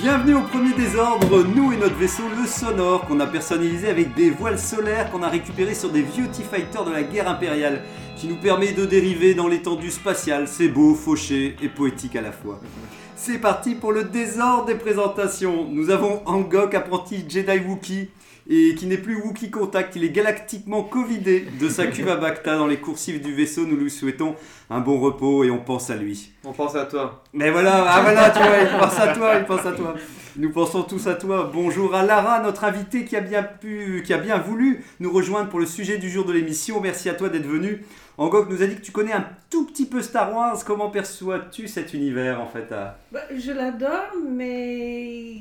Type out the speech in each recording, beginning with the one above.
Bienvenue au premier désordre, nous et notre vaisseau le Sonore qu'on a personnalisé avec des voiles solaires qu'on a récupérés sur des vieux T-Fighters de la guerre impériale qui nous permet de dériver dans l'étendue spatiale. C'est beau, fauché et poétique à la fois. C'est parti pour le désordre des présentations. Nous avons Angok, apprenti Jedi Wookie et qui n'est plus Wookie Contact, il est galactiquement covidé de sa cuve à Bacta dans les coursives du vaisseau. Nous lui souhaitons un bon repos et on pense à lui. On pense à toi. Mais voilà, ah voilà, tu vois, il pense à toi, il pense à toi. Nous pensons tous à toi. Bonjour à Lara, notre invitée qui a bien pu, qui a bien voulu nous rejoindre pour le sujet du jour de l'émission. Merci à toi d'être venu. Angok nous a dit que tu connais un tout petit peu Star Wars. Comment perçois-tu cet univers en fait à- Bah, je l'adore, mais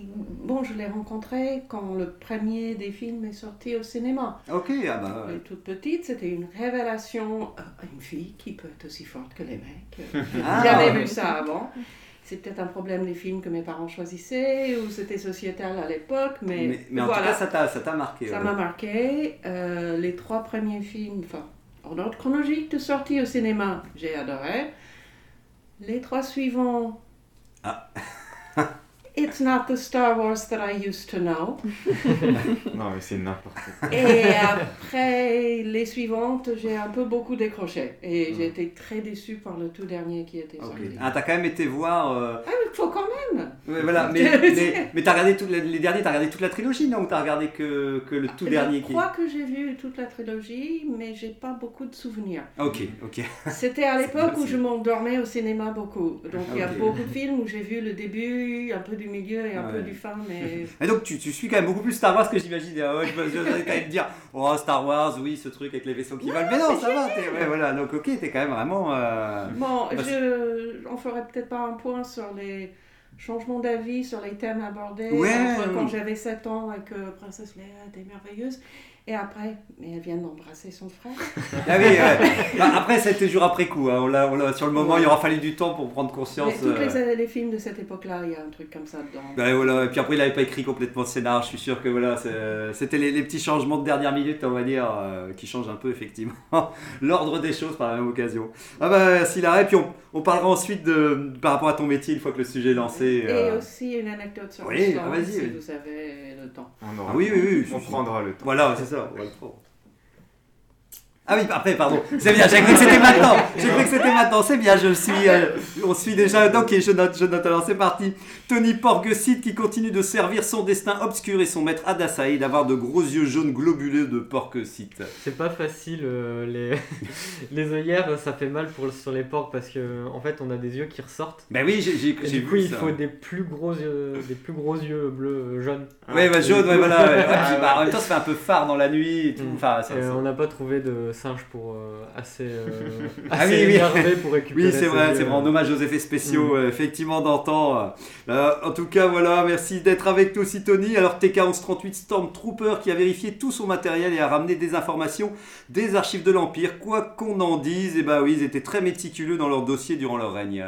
bon, je l'ai rencontré quand le premier des films est sorti au cinéma. Ok, ah bah. Est toute petite, c'était une révélation. Ah, Une fille qui peut être aussi forte que les mecs. Ah. J'avais vu ça avant. C'est peut-être un problème des films que mes parents choisissaient ou c'était sociétal à l'époque, mais, Mais, mais en voilà. tout cas, ça t'a, ça t'a marqué. Ça ouais. m'a marqué. Euh, les trois premiers films, enfin, en ordre chronologique de sortie au cinéma, j'ai adoré. Les trois suivants. Ah. It's not the Star Wars that I used to know. Non, mais c'est n'importe quoi. Et après les suivantes, j'ai un peu beaucoup décroché. Et j'ai été très déçue par le tout dernier qui était sorti. Ah, t'as quand même été voir. euh, Ah, mais il faut quand même ouais, voilà, mais, mais, mais t'as regardé tout, les, les derniers, t'as regardé toute la trilogie, non Ou t'as regardé que, que le tout dernier Je qui. crois que j'ai vu toute la trilogie, mais j'ai pas beaucoup de souvenirs. Ok, ok. C'était à l'époque où je m'endormais au cinéma beaucoup. Donc il y a beaucoup de films où j'ai vu le début, un peu du milieu et un Ouais. peu du fin, mais Et donc tu, tu suis quand même beaucoup plus Star Wars que j'imagine. Ah ouais, je vais quand même dire, oh Star Wars, oui, ce truc avec les vaisseaux qui volent. Mais non, ça va. ouais, voilà, donc ok, t'es quand même vraiment. euh, bon, Bah, je, on ferait peut-être pas un point sur les changements d'avis, sur les thèmes abordés entre quand j'avais 7 ans et que Princesse Leia était merveilleuse. Et après, mais elle vient d'embrasser son frère. Ah oui, ouais. Bah, après, été jour après coup. hein. On l'a, on l'a- sur le moment, il aura fallu du temps pour prendre conscience. Mais tous euh, les, les films de cette époque-là, il y a un truc comme ça dedans. bah, voilà. Et puis après, il n'avait pas écrit complètement le scénar. Je suis sûr que voilà, c'était les, les petits changements de dernière minute, on va dire, euh, qui changent un peu effectivement l'ordre des choses par la même occasion. Ah bah, merci Lara. Et puis on, on parlera ensuite de, par rapport à ton métier une fois que le sujet est lancé. Et euh, aussi une anecdote sur Oui, l'histoire, ah, vas-y, si vous avez le temps. On aura Ah oui, oui, oui, On prendra le temps. Voilà, c'est ça. on va le prendre. Ah oui, après, pardon. C'est bien, j'ai cru que c'était maintenant. J'ai cru que c'était maintenant. C'est bien, je suis. euh, on suit déjà. Ok, je note, je note. Alors c'est parti. Tony Porgesit qui continue de servir son destin obscur et son maître Adasai d'avoir de gros yeux jaunes globuleux de Porgesit. C'est pas facile, euh, les... les œillères, ça fait mal pour, sur les porcs parce que en fait on a des yeux qui ressortent. Ben oui, j'ai j'ai du coup, vu il ça. faut des plus gros yeux, des plus gros yeux bleus, euh, jaunes. Ouais, bah jaune, ouais, voilà. ouais. Ouais, Ah, bah, en même temps, ça fait un peu phare dans la nuit et tout. Mm. Enfin, ça, Et, ça- on n'a pas trouvé de singe pour euh, assez, euh, Ah assez oui, oui. énervé pour récupérer. Oui, c'est ces vrai, c'est vrai, en hommage aux effets spéciaux, euh, effectivement, d'antan. Euh, en tout cas, voilà, merci d'être avec nous aussi, Tony. Alors, TK1138 Stormtrooper qui a vérifié tout son matériel et a ramené des informations des archives de l'Empire. Quoi qu'on en dise, et bah oui, ils étaient très méticuleux dans leur dossier durant leur règne.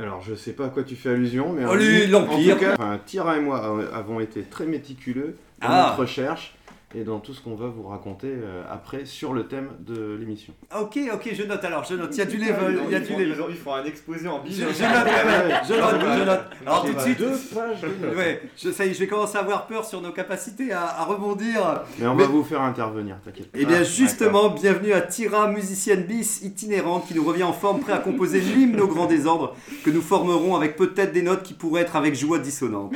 Alors, je sais pas à quoi tu fais allusion, mais Oh, l'Empire. En tout cas, enfin, Tira et moi av- avons été très méticuleux dans Ah. notre recherche et dans tout ce qu'on va vous raconter euh, après sur le thème de l'émission. Ok, ok, je note alors, je note. Il y a du level, il y a du level. ils font un exposé en Je, je note, je note, je note. Alors, tout de suite. Deux pages. Ouais, je, ça y est, je vais commencer à avoir peur sur nos capacités à, à rebondir. Mais on Mais- va vous faire intervenir, t'inquiète. Eh bien Ah, justement, bienvenue à Tira, musicienne bis itinérante qui nous revient en forme, prêt à composer l'hymne au grand désordre que nous formerons avec peut-être des notes qui pourraient être avec joie dissonante.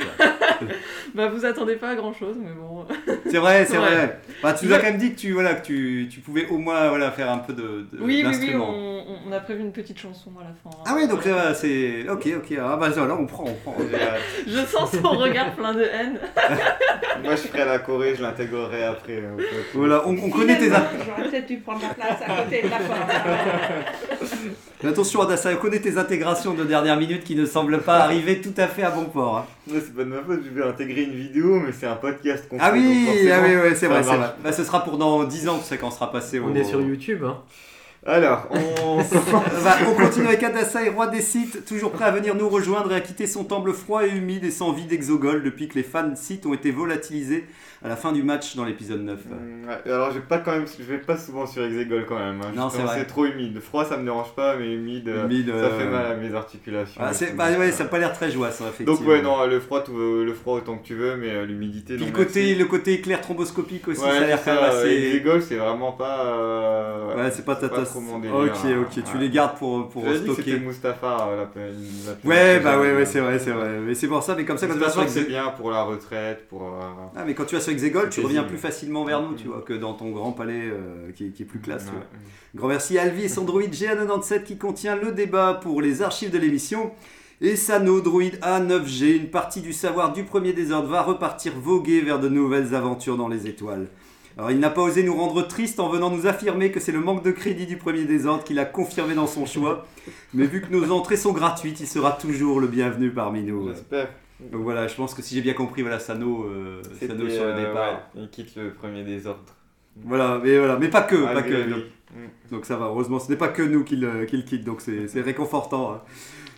Bah vous attendez pas à grand chose, mais bon. C'est vrai, c'est Ouais. vrai. Bah, tu nous as quand même dit que tu, voilà, que tu, tu pouvais au moins voilà, faire un peu de, de- Oui, oui, oui, on, on a prévu une petite chanson à la fin. Ah ouais, donc ça va, c'est... Ok, ok, ah bah voilà, on prend, on prend. Je sens son regard plein de haine. Moi, je ferai la Corée, je l'intégrerai après. euh, Voilà, on, on connaît tes... J'aurais peut-être dû prendre la place à côté de la porte. Mais attention, Adassa, on connaît tes intégrations de dernière minute qui ne semblent pas arriver tout à fait à bon port. hein. Ouais, c'est pas de ma faute, je vais intégrer une vidéo, mais c'est un podcast qu'on Ah fait, oui, ah oui, ouais, c'est ça vrai, c'est vrai. Bah, ce sera pour dans 10 ans, sais, quand on sera passé au. On est sur YouTube. Hein. Alors, on... Bah, on continue avec Adassa, roi des sites, toujours prêt à venir nous rejoindre et à quitter son temple froid et humide et sans vie d'exogol depuis que les fans sites ont été volatilisés à la fin du match dans l'épisode 9. Mm, ouais, alors je vais pas quand même, je vais pas souvent sur Exegol quand même. hein. Non, c'est vrai. C'est trop humide. Froid, ça me dérange pas, mais humide, euh, Humide, ça euh, fait mal à mes articulations. Ah, c'est- bah ouais, ça n'a pas l'air très joyeux, ça, effectivement. Donc ouais, non, le froid, tout- le froid autant que tu veux, mais euh, l'humidité. Puis non, le côté, le côté éclair thromboscopique aussi, Ouais, ça a l'air quand même assez. Exegol, c'est vraiment pas. euh, Ouais, c'est pas ta tasse. Ok, hein. ok, tu les gardes pour, pour stocker. C'était Mustapha, euh, la, Ouais, bah ouais, ouais, euh, c'est vrai, c'est vrai. Mais c'est pour ça, mais comme ça, quand tu vas sur c'est bien pour la retraite, pour. euh, Ah, mais quand tu vas sur Exegol, tu reviens plus facilement vers nous, tu vois, que dans ton grand palais euh, qui, est, qui est plus classe, tu ouais. vois. Grand merci à Alvi et son droïde GA97 qui contient le débat pour les archives de l'émission. Et Sano, droïde A9G, une partie du savoir du premier désordre va repartir voguer vers de nouvelles aventures dans les étoiles. Alors il n'a pas osé nous rendre tristes en venant nous affirmer que c'est le manque de crédit du premier désordre qu'il a confirmé dans son choix. Mais vu que nos entrées sont gratuites, il sera toujours le bienvenu parmi nous. J'espère. Donc voilà, je pense que si j'ai bien compris, voilà, Sano, euh, Sano sur le euh, départ. ouais, il quitte le premier désordre. Voilà, mais voilà, mais pas que, Ah, pas que. Donc, Mm. donc ça va, heureusement, ce n'est pas que nous qui le, qui le quitte, donc c'est réconfortant. hein.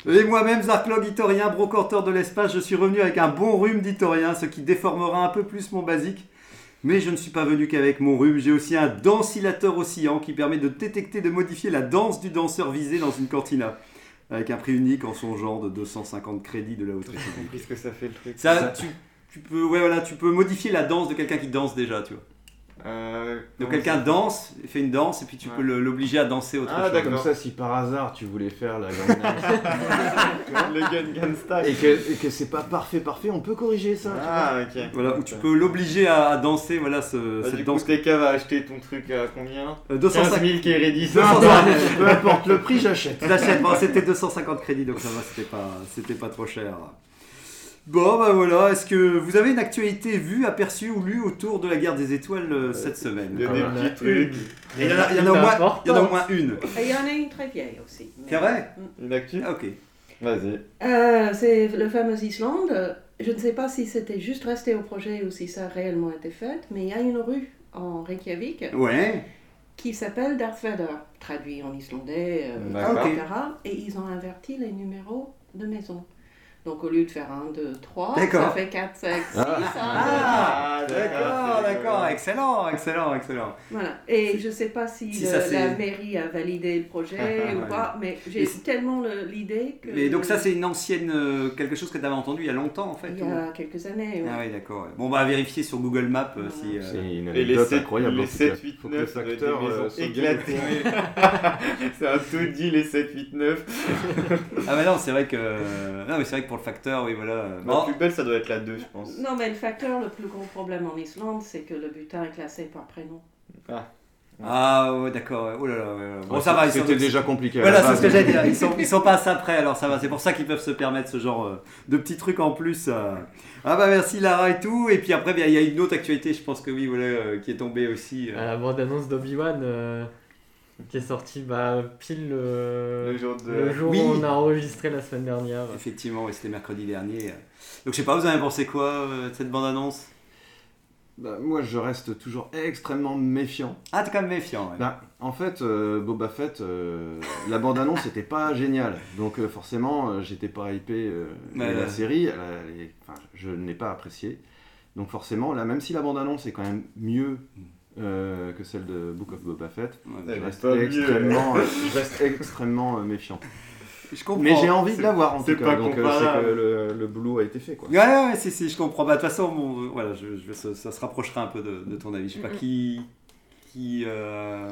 Et moi-même, Zarklog Itorien, brocanteur de l'espace, je suis revenu avec un bon rhume d'Itorien, ce qui déformera un peu plus mon basique. Mais je ne suis pas venu qu'avec mon rhume, j'ai aussi un densilateur oscillant qui permet de détecter de modifier la danse du danseur visé dans une cantina. Avec un prix unique en son genre de 250 crédits de la haute J'ai compris ce que ça fait le truc. Ça, tu, tu peux, ouais, voilà, tu peux modifier la danse de quelqu'un qui danse déjà, tu vois. Euh, Donc quelqu'un danse, fait une danse, et puis tu Ouais. peux l'obliger à danser autre Ah, chose. d'accord. Comme ça, si par hasard tu voulais faire la Gangnam le gun gun style. et que, et que c'est pas parfait, parfait, on peut corriger ça. tu vois. Ah, ok. Voilà, où tu peux l'obliger à, danser, voilà, ce, Bah, cette du coup, danse. TK va acheter ton truc à combien? Euh, 15 250 000 qui est ready. 250 Peu importe le prix, j'achète. J'achète, bon, c'était 250 crédits, donc ça va, c'était pas, c'était pas trop cher. Bon, bah voilà, est-ce que vous avez une actualité vue, aperçue ou lue autour de la guerre des étoiles euh, cette semaine Il y a des petits trucs. Il y en a, il y en a au moins, il y en a au moins une. Et il y en a une très vieille aussi. mais- C'est vrai Une actu Ah, ok. Vas-y. Euh, c'est le fameux Islande. Je ne sais pas si c'était juste resté au projet ou si ça a réellement été fait, mais il y a une rue en Reykjavik Ouais. qui s'appelle Darth Vader, traduit en islandais, euh, D'accord. etc. Et ils ont inverti les numéros de maison. Donc au lieu de faire 1, 2, 3, D'accord. ça fait 4, 5, 6, Ah, d'accord, d'accord, excellent, excellent, excellent. Voilà. Et je ne sais pas si, Si le- ça, c'est- la mairie a validé le projet ou Ouais. pas, mais Mais j'ai tellement le- l'idée que... Mais donc ça, c'est une ancienne, euh, quelque chose que tu avais entendu il y a longtemps, en fait Il y ou- a quelques années. ouais. Ah oui, d'accord. Bon, on va vérifier sur Google Maps euh, si... euh, C'est une les anecdote 7, incroyable. les en tout cas. 7, 8, Faut que le 9, ça doit être des facteur maisons euh, éclatées. c'est un taudis les 7, 8, 9. Ah bah non, c'est vrai que... Non, mais c'est vrai que pour le facteur, oui, voilà. La plus belle, ça doit être la 2, je pense. Non, mais le facteur, le plus gros problème en Islande, c'est que le butin est classé par prénom. Ah ouais, d'accord. ouais. Oh là là, ouais, ouais. Bon, Ouais, ça va, sont... C'était déjà compliqué. Voilà, c'est ce que mais- j'allais dire. Ils sont, ils sont pas assez prêts, alors ça va. C'est pour ça qu'ils peuvent se permettre ce genre euh, de petits trucs en plus. euh. Ah bah merci Lara et tout. Et puis après, bien, il y a une autre actualité, je pense que oui, voilà, euh, qui est tombée aussi. À la bande-annonce d'Obi-Wan euh, qui est sortie bah, pile le, Le jour de. le jour Oui. où on a enregistré la semaine dernière. Effectivement, ouais, c'était mercredi dernier. Donc je sais pas, vous avez pensé quoi euh, de cette bande-annonce? Bah, moi, je reste toujours extrêmement méfiant. Ah, t'es quand même méfiant. ouais. Bah, en fait, euh, Boba Fett, euh, la bande-annonce n'était pas géniale. Donc, euh, forcément, euh, j'étais pas hypé. euh, et la série, elle a- elle est- enfin, je ne l'ai pas appréciée. Donc, forcément, là, même si la bande-annonce est quand même mieux euh, que celle de Book of Boba Fett, Ouais, je reste pas extrêmement, euh, je reste extrêmement euh, méfiant. Je comprends. Mais j'ai envie de C'est- la voir en tout pas cas. Donc, euh, c'est que le, le boulot a été fait. Quoi. Ouais, ouais, si, si, je comprends. Bah, de toute façon, bon, voilà, je, je vais- ça, ça se rapprochera un peu de, de ton avis. Je sais pas qui. Qui. euh,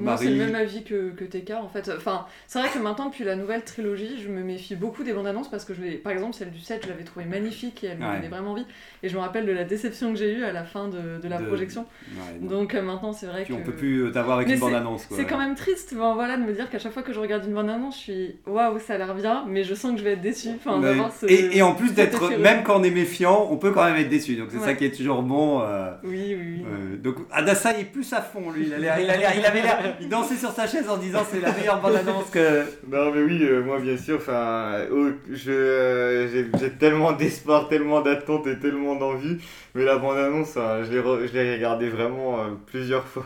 Moi, c'est le même avis que, que TK en fait. Enfin, c'est vrai que maintenant, depuis la nouvelle trilogie, je me méfie beaucoup des bandes annonces parce que, je l'ai- par exemple, celle du 7, je l'avais trouvée magnifique et elle me Ouais. donnait vraiment envie. Et je me rappelle de la déception que j'ai eue à la fin de, de la De- projection. Ouais. Donc euh, maintenant, c'est vrai Puis que. on peut plus euh, t'avoir avec Mais une bande-annonce. quoi. C'est quand même triste bon, voilà, de me dire qu'à chaque fois que je regarde une bande annonce, je suis waouh, ça a l'air bien, mais je sens que je vais être déçue. Enfin, ce- et, et en plus d'être, même quand on est méfiant, on peut quand même être déçu. Donc c'est Ouais. ça qui est toujours bon. euh, Oui, oui, oui. donc Adassa est plus à fond, lui. Il, a l'air- il, a l'air- il avait l'air. Il dansait sur sa chaise en disant c'est la meilleure bande-annonce que. Non mais oui, euh, moi bien sûr, enfin, oh, je, euh, j'ai, j'ai tellement d'espoir, tellement d'attente et tellement d'envie, mais la bande-annonce, hein, je l'ai, re- je l'ai regardé vraiment euh, plusieurs fois,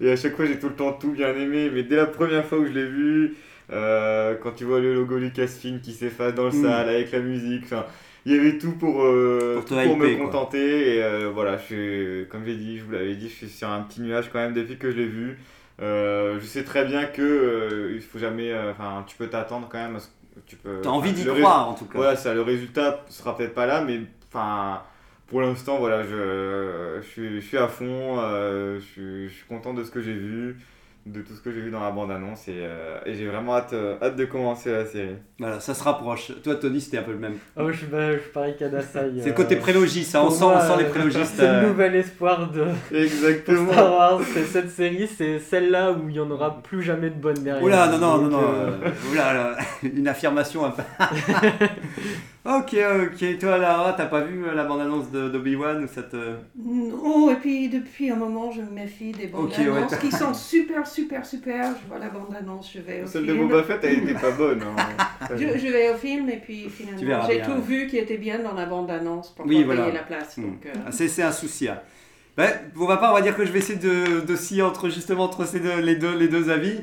et à chaque fois j'ai tout le temps tout bien aimé, mais dès la première fois où je l'ai vu, euh, quand tu vois le logo Lucasfilm qui s'efface dans le Mm. salle avec la musique, enfin, il y avait tout pour, euh, Pour tout pour me hyper, contenter, et euh, voilà, je suis, comme j'ai dit, je vous l'avais dit, je suis sur un petit nuage quand même depuis que je l'ai vu. Euh, je sais très bien que il faut jamais, enfin, tu peux t'attendre quand même. à ce que tu peux. T'as envie d'y croire en tout cas. Voilà, ça, le résultat sera peut-être pas là, mais enfin, pour l'instant, voilà, je, je suis, je suis à fond. je, suis, je suis content de ce que j'ai vu, de tout ce que j'ai vu dans la bande-annonce, et, euh, et j'ai vraiment hâte, euh, hâte de commencer la série. Voilà, ça se rapproche. Toi, Tony, c'était un peu le même. Moi, je suis, je suis pareil qu'Adasai. C'est le côté prélogiste, ça, on sent, on sent les prélogistes. C'est euh, le nouvel espoir de Exactement. Star Wars. C'est cette série, c'est celle-là où il n'y en aura plus jamais de bonne derrière. Oula, non, non, non, Donc, non. euh, euh, Oula, là, une affirmation un peu. ok, ok. Toi, Lara, t'as pas vu euh, la bande-annonce de- d'Obi-Wan ou ça te. Oh, et puis depuis un moment, je me méfie des bandes Ok, ouais, qui sont super, super, super. Je vois la bande annonce, je vais au Celle de film. Boba Fett, elle était pas bonne. hein. Je, je vais au film et puis finalement j'ai tout ouais. vu qui était bien dans la bande annonce pour Oui, voilà. payer la place. Donc, euh, C'est un souci. hein. Ben, pour ma part, on va dire que je vais essayer de, de scier entre justement entre ces deux, les, deux, les deux avis.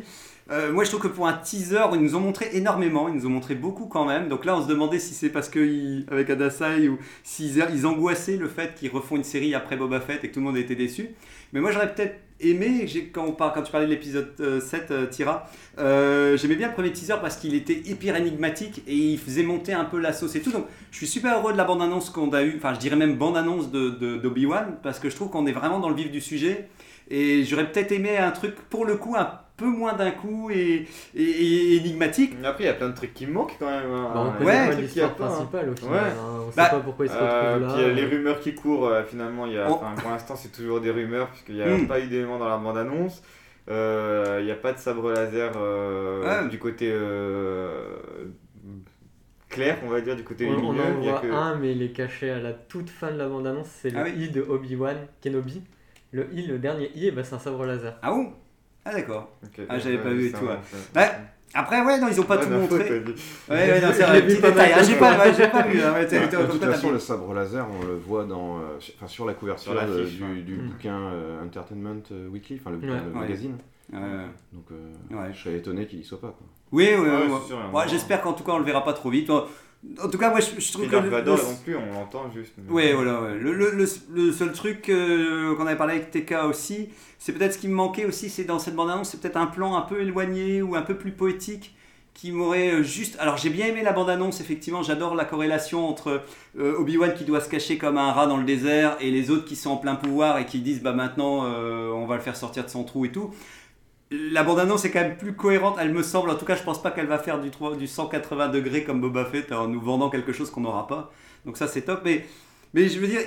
Euh, moi, je trouve que pour un teaser, ils nous ont montré énormément, ils nous ont montré beaucoup quand même. Donc là, on se demandait si c'est parce que avec Adasai ou s'ils ils angoissaient le fait qu'ils refont une série après Boba Fett et que tout le monde était déçu. Mais moi, j'aurais peut-être aimé, quand, on parle, quand tu parlais de l'épisode euh, 7, euh, Tira, euh, j'aimais bien le premier teaser parce qu'il était hyper énigmatique et il faisait monter un peu la sauce et tout. Donc, je suis super heureux de la bande-annonce qu'on a eue, enfin, je dirais même bande-annonce de, de- d'Obi-Wan parce que je trouve qu'on est vraiment dans le vif du sujet. Et j'aurais peut-être aimé un truc, pour le coup, un peu moins d'un coup et, et- et énigmatique. Mais Après, il y a plein de trucs qui me manquent quand même. hein. bah, on connaît a l'histoire pas, hein. principale au final. Ouais. hein. On sait Bah, pas pourquoi il se Euh, retrouve là. puis y a les rumeurs qui courent, euh, finalement, il y a, On- enfin, pour l'instant c'est toujours des rumeurs puisqu'il n'y a Hmm. pas eu d'éléments dans la bande-annonce. Euh, Il n'y a pas de sabre laser euh, Ouais. du côté euh, clair, on va dire, du côté On, on lumineux. en y a voit que- un, mais il est caché à la toute fin de la bande-annonce. C'est le Ah oui. I de Obi-Wan Kenobi. Le I, le dernier I, eh ben, c'est un sabre laser. Ah bon? Ah d'accord. Ah, j'avais ouais, pas vu et tout, ouais. Ouais, Après, ouais, non, ils ont pas Ouais, tout montré. Ouais, ouais, non, c'est un petit détail. Ah, de j'ai pas, ouais, j'ai pas vu. hein, De toute façon, le sabre laser, on le voit dans, euh, sur- enfin, sur la couverture Sur l'affiche, du, Mm. bouquin euh, Entertainment euh, Weekly, enfin le, Ouais. magazine. Ouais, ouais. Donc euh, Ouais. je serais étonné qu'il y soit pas. Quoi. Oui, oui, oui. Ouais, sûr, Ouais, J'espère qu'en tout cas, on le verra pas trop vite. En tout cas, moi, je, je trouve que. Le- Vador le- non plus, on l'entend juste. mais- Ouais, voilà, ouais. Le, le- le- seul truc euh, qu'on avait parlé avec TK aussi, c'est peut-être ce qui me manquait aussi, c'est dans cette bande-annonce, c'est peut-être un plan un peu éloigné ou un peu plus poétique qui m'aurait euh, juste... Alors j'ai bien aimé la bande-annonce, effectivement, j'adore la corrélation entre euh, Obi-Wan qui doit se cacher comme un rat dans le désert et les autres qui sont en plein pouvoir et qui disent, bah maintenant, euh, on va le faire sortir de son trou et tout. La bande-annonce est quand même plus cohérente, elle me semble. En tout cas, je pense pas qu'elle va faire du, 3 du 180 degrés comme Boba Fett en nous vendant quelque chose qu'on n'aura pas. Donc ça, c'est top. Mais, mais je veux dire,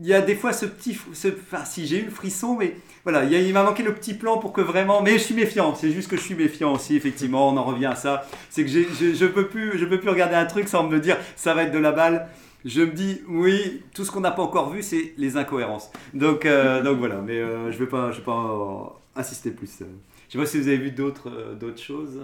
il y a des fois ce petit... Ce, enfin, si j'ai eu le frisson, mais voilà, il, m'a manqué le petit plan pour que vraiment... Mais je suis méfiant, c'est juste que je suis méfiant aussi, effectivement, on en revient à ça. C'est que je, je peux plus, je peux plus regarder un truc sans me dire, ça va être de la balle. Je me dis, oui, tout ce qu'on n'a pas encore vu, c'est les incohérences. Donc, euh, donc voilà, mais euh, je ne vais pas, je vais pas insister plus. Je sais pas si vous avez vu d'autres euh, d'autres choses.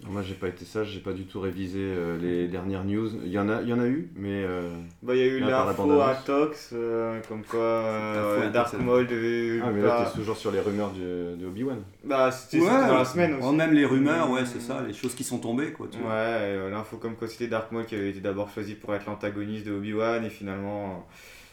Alors moi j'ai pas été sage, j'ai pas du tout révisé euh, les dernières news. Il y en a, il y en a eu, mais euh, Bah, il y a eu l'info à Tox, euh, comme quoi euh, L'info à Dark Maul devait. ah mais là t'es toujours sur les rumeurs de, de Obi Wan. Bah, c'était c'était dans la semaine aussi. même les rumeurs, ouais, c'est ça, les choses qui sont tombées, quoi. Tu Ouais, euh, l'info comme quoi c'était Dark Maul qui avait été d'abord choisi pour être l'antagoniste de Obi-Wan et finalement euh,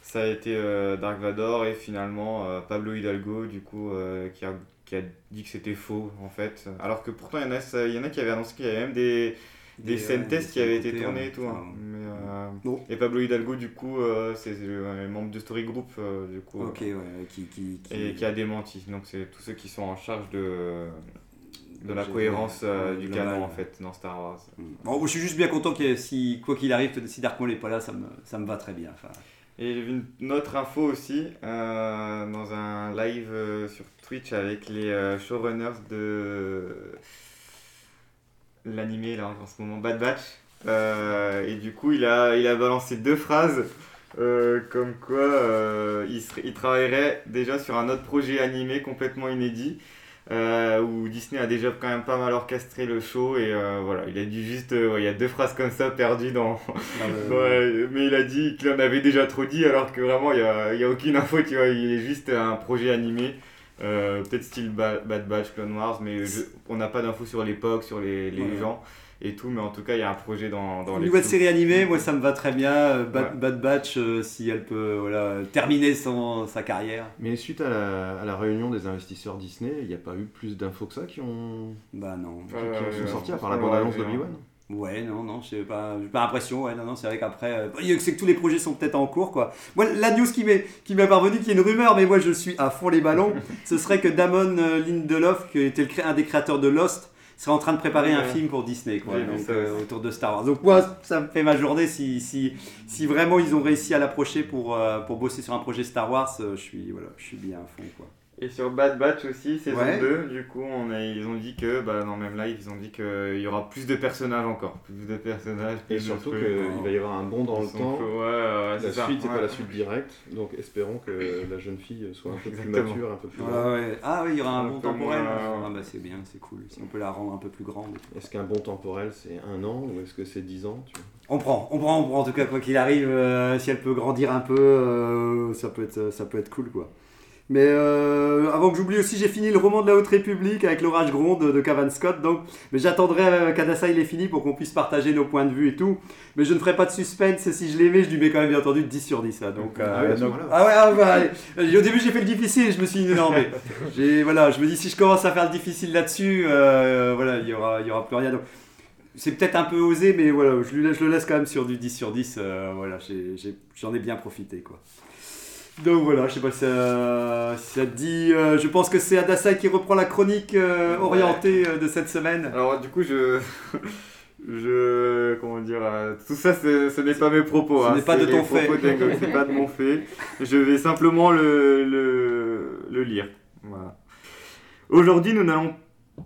ça a été euh, Dark Vador et finalement euh, Pablo Hidalgo du coup euh, qui, a, qui a dit que c'était faux en fait. Alors que pourtant il y en a, ça- il y en a qui avaient annoncé qu'il y avait même des, des, Des, scènes tests des qui avaient été tournées ouais. et tout. hein. Enfin, Mais, euh, Bon. Et Pablo Hidalgo du coup euh, c'est le membre de Story Group euh, du coup. Ok, ouais, qui, qui, qui- Et qui a démenti. Donc c'est tous ceux qui sont en charge de, de la cohérence euh, du canon en fait dans Star Wars. Bon, je suis juste bien content que si quoi qu'il arrive, si Dark Maul n'est pas là, ça me, ça me va très bien. Enfin, Et j'ai vu une autre info aussi euh, dans un live euh, sur Twitch avec les euh, showrunners de l'animé là en ce moment Bad Batch. Et du coup il a, il a balancé deux phrases comme quoi, il travaillerait déjà sur un autre projet animé complètement inédit. Euh, où Disney a déjà quand même pas mal orchestré le show et euh, voilà il a dit juste euh, il y a deux phrases comme ça perdues dans, Ouais, mais il a dit qu'il en avait déjà trop dit alors que vraiment il y a, il y a aucune info tu vois il est juste un projet animé euh, peut-être style Ba- Bad Batch Clone Wars mais je- on n'a pas d'infos sur l'époque sur les, les Ouais. gens et tout mais en tout cas il y a un projet dans, dans Une les nouvelle série animée, moi ça me va très bien. euh, Bad, Ouais. Bad Batch, euh, si elle peut voilà, terminer son, sa carrière. Mais suite à la, à la réunion des investisseurs Disney, il n'y a pas eu plus d'infos que ça qui ont, Bah non. qui, qui Euh, sont sorties à part la bande-annonce ouais, d'Obi-Wan. Ouais, non, non, j'ai pas, pas l'impression. Ouais, non, non, c'est vrai qu'après, euh, a- c'est que tous les projets sont peut-être en cours, quoi. Moi, la news qui m'est, qui m'est parvenue, qui est une rumeur, mais moi je suis à fond les ballons, ce serait que Damon Lindelof, qui était le un des créateurs de Lost, serait en train de préparer un film pour Disney, quoi, donc, euh, autour de Star Wars. Donc moi, ça me fait ma journée si, si, si vraiment ils ont réussi à l'approcher pour, euh, pour bosser sur un projet Star Wars, euh, je suis, voilà, je suis bien à fond, quoi. Et sur Bad Batch aussi, saison Ouais. 2, du coup, on a, ils ont dit que, bah, dans même live, ils ont dit qu'il y aura plus de personnages encore. Plus de personnages. Et plus de surtout qu'il va y avoir un bond dans le temps. fous, Ouais, ouais, c'est La suite n'est ouais. pas la suite directe, donc espérons que la jeune fille soit un peu plus mature, un peu plus ouais. Ah oui, il y aura un Un bon peu temporel. moins- Ah bah c'est bien, c'est cool. Si on peut la rendre un peu plus grande. et. Est-ce qu'un bon temporel c'est un an ou est-ce que c'est dix ans tu vois? On prend, on prend, on prend en tout cas quoi qu'il arrive. euh, si elle peut grandir un peu, euh, ça peut être, ça peut être cool quoi. Mais euh, avant que j'oublie aussi, j'ai fini le roman de la Haute République avec l'orage gronde de, Cavan Scott. Donc, mais j'attendrai euh, qu'Adassa il est fini pour qu'on puisse partager nos points de vue et tout. Mais je ne ferai pas de suspense. Si je l'aimais, je lui mets quand même bien entendu 10 sur 10. là. Donc, Ah ce donc- moment-là. ah ouais, ah bah, allez. au début j'ai fait le difficile. Je me suis dit non mais j'ai voilà, je me dis si je commence à faire le difficile là-dessus, euh, voilà, il y aura, il y aura plus rien. Donc, c'est peut-être un peu osé, mais voilà, je, lui laisse, je le laisse quand même sur du 10 sur 10. euh, voilà, j'ai- j'ai- j'en ai, bien profité, quoi. Donc voilà, je sais pas si ça, si ça te dit. euh, je pense que c'est Adassa qui reprend la chronique euh, Ouais. orientée euh, de cette semaine. Alors, du coup, je. Je. Comment dire. euh, tout ça, ce, ce n'est pas mes propos. Ce hein, n'est pas c'est de les ton fait. propos d'Engok, c'est pas de mon fait. Je vais simplement le, le, le lire. Voilà. Aujourd'hui, nous n'allons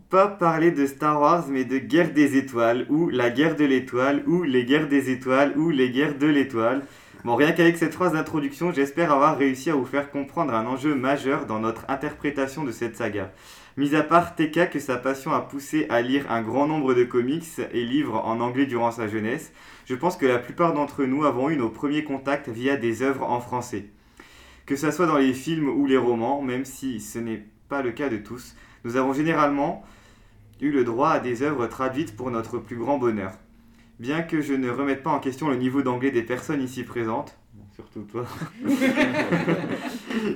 pas parler de Star Wars, mais de Guerre des Étoiles, ou La Guerre de l'Étoile, ou Les Guerres des Étoiles, ou Les Guerres de l'Étoile. Bon, rien qu'avec cette phrase d'introduction, j'espère avoir réussi à vous faire comprendre un enjeu majeur dans notre interprétation de cette saga. Mis à part TK que sa passion a poussé à lire un grand nombre de comics et livres en anglais durant sa jeunesse, je pense que la plupart d'entre nous avons eu nos premiers contacts via des œuvres en français. Que ce soit dans les films ou les romans, même si ce n'est pas le cas de tous, nous avons généralement eu le droit à des œuvres traduites pour notre plus grand bonheur. Bien que je ne remette pas en question le niveau d'anglais des personnes ici présentes, surtout toi,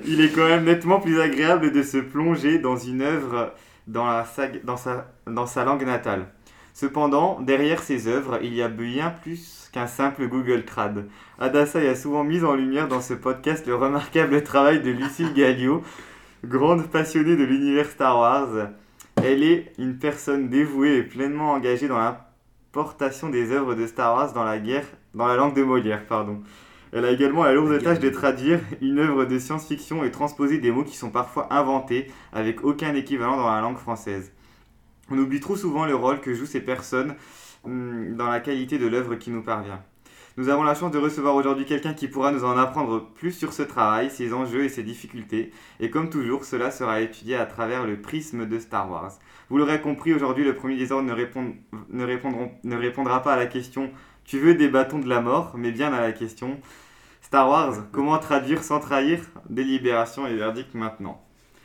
il est quand même nettement plus agréable de se plonger dans une œuvre dans, la sa, langue natale. Cependant, derrière ces œuvres, il y a bien plus qu'un simple Google Trad. Adassa a souvent mis en lumière dans ce podcast le remarquable travail de Lucille Gallio, grande passionnée de l'univers Star Wars. Elle est une personne dévouée et pleinement engagée dans l'importation des œuvres de Star Wars dans la guerre, dans la langue de Molière, pardon. Elle a également la lourde tâche de traduire une œuvre de science-fiction et transposer des mots qui sont parfois inventés avec aucun équivalent dans la langue française. On oublie trop souvent le rôle que jouent ces personnes hum, dans la qualité de l'œuvre qui nous parvient. Nous avons la chance de recevoir aujourd'hui quelqu'un qui pourra nous en apprendre plus sur ce travail, ses enjeux et ses difficultés, et comme toujours, cela sera étudié à travers le prisme de Star Wars. Vous l'aurez compris, aujourd'hui, le premier désordre ne, répond- ne, répondront- ne répondra pas à la question Tu veux des bâtons de la mort, mais bien à la question Star Wars, comment traduire sans trahir Délibération et verdict maintenant?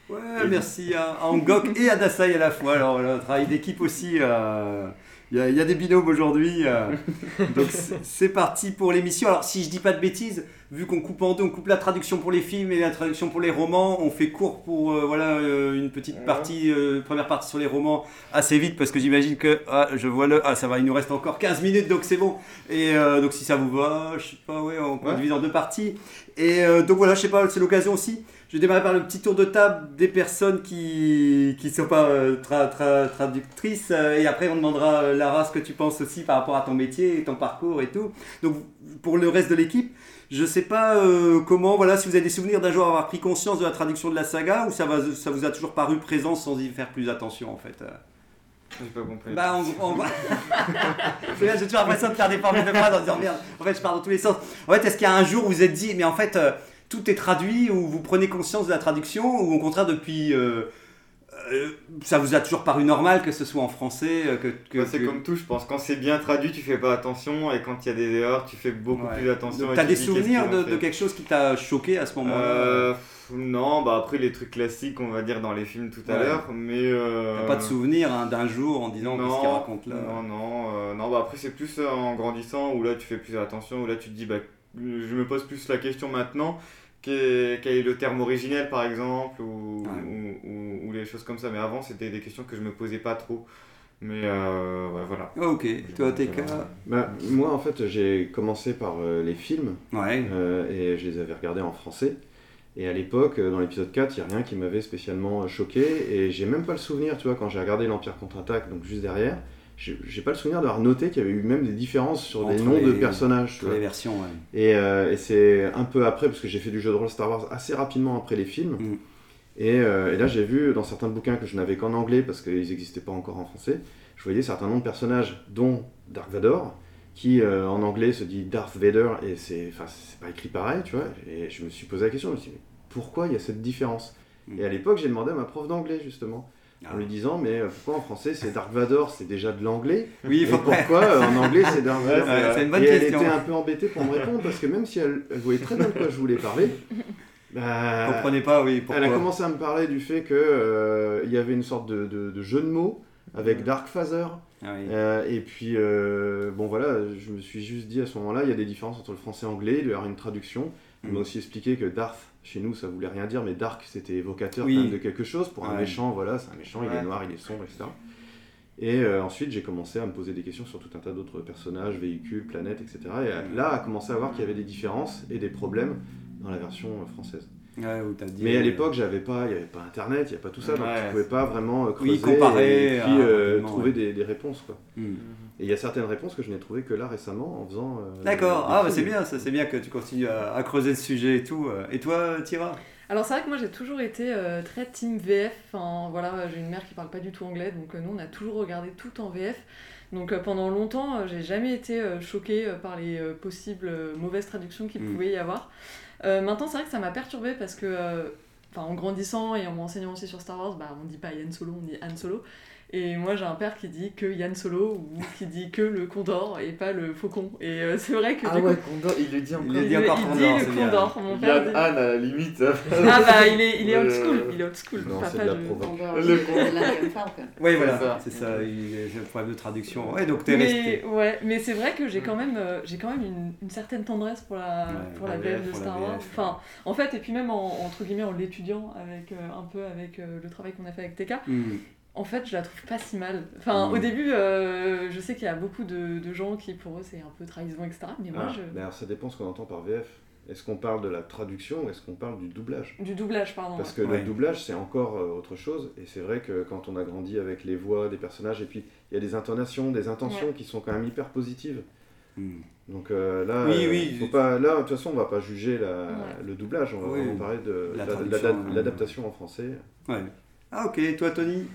Ouais, merci à, à Angok et à Dasai à la fois. Alors, le travail d'équipe aussi. euh, Il y, y a des binômes aujourd'hui. euh, donc, c'est- parti pour l'émission. Alors, si je dis pas de bêtises, vu qu'on coupe en deux, on coupe la traduction pour les films et la traduction pour les romans, on fait court pour euh, voilà, euh, une petite partie, première partie sur les romans assez vite parce que j'imagine que ah, je vois le. Ah, ça va, il nous reste encore 15 minutes donc c'est bon. Et donc, si ça vous va, je sais pas, ouais, on peut Ouais. diviser en deux parties. Et donc, voilà, je sais pas, c'est l'occasion aussi. Je vais démarrer par le petit tour de table des personnes qui ne sont pas euh, tra- tra- traductrices. euh, et après, on demandera, euh, Lara, ce que tu penses aussi par rapport à ton métier et ton parcours et tout. Donc, pour le reste de l'équipe, je sais pas euh, comment, voilà, si vous avez des souvenirs d'un jour avoir pris conscience de la traduction de la saga ou ça, va, ça vous a toujours paru présent sans y faire plus attention en fait. euh. J'ai pas compris. Bah, C'est là, J'ai toujours l'impression de faire des formules de phrases en disant merde. En fait, je pars dans tous les sens. En fait, est-ce qu'il y a un jour où vous vous êtes dit, mais en fait, tout est traduit, ou vous prenez conscience de la traduction, ou au contraire, depuis. euh, euh, ça vous a toujours paru normal que ce soit en français euh, que, que- Bah, c'est que- comme tout, je pense. Quand c'est bien traduit, tu fais pas attention, et quand il y a des erreurs, tu fais beaucoup Ouais. plus attention. T'as des souvenirs de, quelque chose qui t'a choqué à ce moment-là Non, bah après les trucs classiques, on va dire dans les films tout à Ouais. l'heure, mais. euh, T'as pas de souvenir hein, d'un jour en disant qu'est-ce qu'il raconte là non, non, non, bah après c'est plus en grandissant où là tu fais plus attention, où là tu te dis, bah je me pose plus la question maintenant, quel quel est le terme originel par exemple, ou, Ouais. ou, ou- ou les choses comme ça, mais avant c'était des questions que je me posais pas trop, mais euh, ouais, voilà. Ah, Ok, toi, TK Bah, moi, en fait, j'ai commencé par euh, les films Ouais. euh, et je les avais regardés en français. Et à l'époque, euh, dans l'épisode 4, il n'y a rien qui m'avait spécialement choqué. Et j'ai même pas le souvenir, tu vois, quand j'ai regardé l'Empire contre-attaque, donc juste derrière, j'ai pas le souvenir d'avoir noté qu'il y avait eu même des différences sur Entre noms de personnages. les versions, ouais. Et, euh, et c'est un peu après, parce que j'ai fait du jeu de rôle Star Wars assez rapidement après les films. Mm. Et, euh, et là, j'ai vu dans certains bouquins que je n'avais qu'en anglais parce qu'ils n'existaient pas encore en français, je voyais certains noms de personnages, dont Dark Vador, qui euh, en anglais se dit Darth Vader, et c'est pas écrit pareil, tu vois. Et je me suis posé la question, je me suis dit, mais pourquoi il y a cette différence? Mm. Et à l'époque, j'ai demandé à ma prof d'anglais, justement. Ah. En lui disant, mais pourquoi en français c'est Dark Vador, c'est déjà de l'anglais Oui, Et pourquoi euh, en anglais c'est Ouais, c'est vrai. c'est une bonne et elle question. était un peu embêtée pour me répondre parce que même si elle, elle voyait très bien de quoi je voulais parler, bah, comprenez pas, oui, pourquoi elle a commencé à me parler du fait que euh, il y avait une sorte de, de- de jeu de mots avec Dark Father. Ah oui. Euh, et puis, bon voilà, je me suis juste dit à ce moment-là, il y a des différences entre le français et l'anglais, il doit y avoir une traduction. Il m'a aussi expliqué que Darth, chez nous, ça voulait rien dire, mais Dark, c'était évocateur Oui. quand même de quelque chose. Pour un méchant, voilà, c'est un méchant, il est noir, il est sombre, etc. Et euh, ensuite, j'ai commencé à me poser des questions sur tout un tas d'autres personnages, véhicules, planètes, etc. Et euh, là, à commencer à voir qu'il y avait des différences et des problèmes dans la version euh, française. Ouais, où t'as dit, Mais à euh, l'époque, j'avais pas, il n'y avait pas Internet, il n'y avait pas tout ça, donc Ouais. tu pouvais pas vraiment euh, creuser Oui, comparer, et puis ah, euh, trouver ouais. des, des réponses. Quoi. hmm. Et il y a certaines réponses que je n'ai trouvées que là récemment en faisant. euh, D'accord, ah bah c'est bien, ça c'est bien que tu continues à, à creuser le sujet et tout. Et toi, Tira? Alors c'est vrai que moi j'ai toujours été euh, très team VF. Enfin voilà, j'ai une mère qui parle pas du tout anglais, donc euh, nous on a toujours regardé tout en VF. Donc euh, pendant longtemps, euh, j'ai jamais été euh, choquée euh, par les euh, possibles euh, mauvaises traductions qu'il Mm. pouvait y avoir. Euh, maintenant c'est vrai que ça m'a perturbée parce que, euh, en grandissant et en m'enseignant aussi sur Star Wars, bah on dit pas Yann Solo, on dit Han Solo. Et moi j'ai un père qui dit que Yann Solo ou qui dit que le Condor et pas le Faucon. Et euh, c'est vrai que Ah du ouais, coup, Condor, il le dit encore. Il le dit il, encore il Condor, dit c'est le bien. Condor. Mon père Yann dit- Han à la limite. Ah bah il est, il est old Euh, school, il est old school. non, Papa c'est de la. Condor, Le c'est con- l'Indian Falcon. Oui, C'est voilà, c'est ça, il- j'ai le problème de traduction. Ouais, donc t'es resté. Mais, ouais, mais c'est vrai que j'ai quand même, euh, j'ai quand même une, une certaine tendresse pour la, Ouais, pour la VF de Star Wars. Enfin, en fait, et puis même en, entre guillemets en l'étudiant avec euh, un peu avec euh, le travail qu'on a fait avec TK, Hmm. En fait, je la trouve pas si mal. Enfin, au début, euh, je sais qu'il y a beaucoup de, de gens qui, pour eux, c'est un peu trahison, etc. Mais moi, Ah, je... mais alors ça dépend ce qu'on entend par VF. Est-ce qu'on parle de la traduction ou est-ce qu'on parle du doublage? Du doublage, pardon. Parce que ouais. Le doublage, c'est encore euh, autre chose. Et c'est vrai que quand on a grandi avec les voix des personnages, et puis il y a des intonations, des intentions qui sont quand même hyper positives. Hmm. Donc euh, là, Oui, oui. faut pas, là, de toute façon, on va pas juger la- Ouais. le doublage, on va Oui. vraiment parler de La la- ouais. l'adaptation en français. Ouais. Ah ok, toi Tony?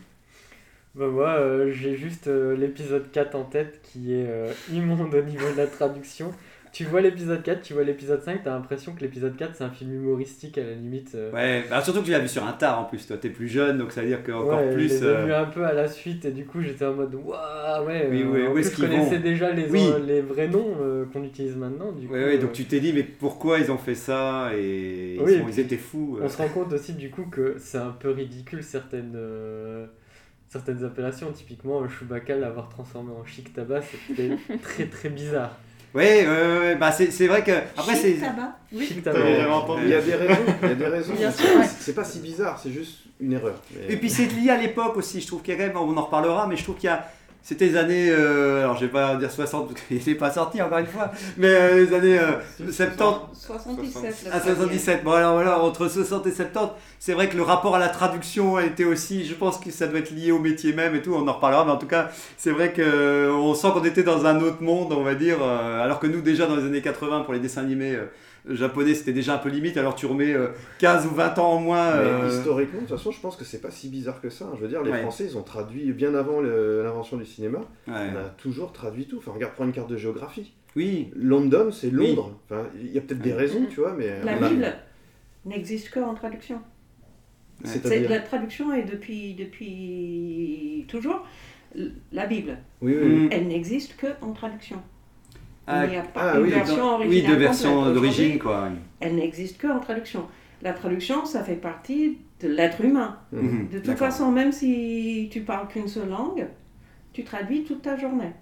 Bah moi, euh, j'ai juste euh, l'épisode 4 en tête qui est euh, immonde au niveau de la traduction. Tu vois l'épisode 4, tu vois l'épisode 5, t'as l'impression que l'épisode 4 c'est un film humoristique à la limite. Ouais, bah, surtout que tu l'as vu sur un tard en plus, toi t'es plus jeune, donc ça veut dire qu'encore Ouais, plus... Je les ai euh, vus un peu à la suite et du coup j'étais en mode waouh ouais. Oui, oui, en plus, je connaissais vont déjà les, Oui. les vrais noms qu'on utilise maintenant. Du coup, Ouais, ouais, donc tu t'es dit, mais pourquoi ils ont fait ça Et ils, sont- et ils puis, étaient fous. On se rend compte aussi du coup que c'est un peu ridicule certaines, certaines appellations. Typiquement, Chewbacca l'avoir transformé en chic tabac, c'était très très bizarre. Ouais, ouais, bah c'est c'est vrai que. Après, c'est. Chic tabac. Chic T'avais tabac. Il y a des raisons. Il y a des raisons. Bien sûr, C'est- pas si bizarre, c'est juste une erreur. Mais- Et puis c'est lié à l'époque aussi, je trouve qu'il y a quand même, on en reparlera, mais je trouve qu'il y a C'était les années, euh, alors je vais pas dire 60 parce qu'il n'est pas sorti encore une fois, mais euh, les années euh, 70. 77. À 77, bon alors voilà, entre 60 et 70, c'est vrai que le rapport à la traduction a été aussi, je pense que ça doit être lié au métier même et tout, on en reparlera, mais en tout cas, c'est vrai qu'on sent qu'on était dans un autre monde, on va dire, euh, alors que nous déjà dans les années 80 pour les dessins animés euh, japonais c'était déjà un peu limite, alors tu remets euh, 15 ou 20 ans en moins. Mais euh, historiquement, de toute façon, je pense que c'est pas si bizarre que ça. Je veux dire, les Ouais. Français, ils ont traduit bien avant l'invention du cinéma. Ouais. On a toujours traduit tout. Enfin, regarde, prends une carte de géographie. Oui. London, c'est Oui. Londres. Enfin, il y a peut-être des raisons, tu vois, mais. La on a- Bible n'existe que en traduction. C'est- C'est-à-dire La traduction est depuis, depuis toujours. La Bible, Oui, oui. oui. elle n'existe que en traduction. Ah, Il n'y a pas ah une oui, version dans- originale. oui, de complète. version d'origine quoi. Elle n'existe que en traduction. La traduction, ça fait partie de l'être humain. Mhm, De toute façon, même si tu parles qu'une seule langue, tu traduis toute ta journée.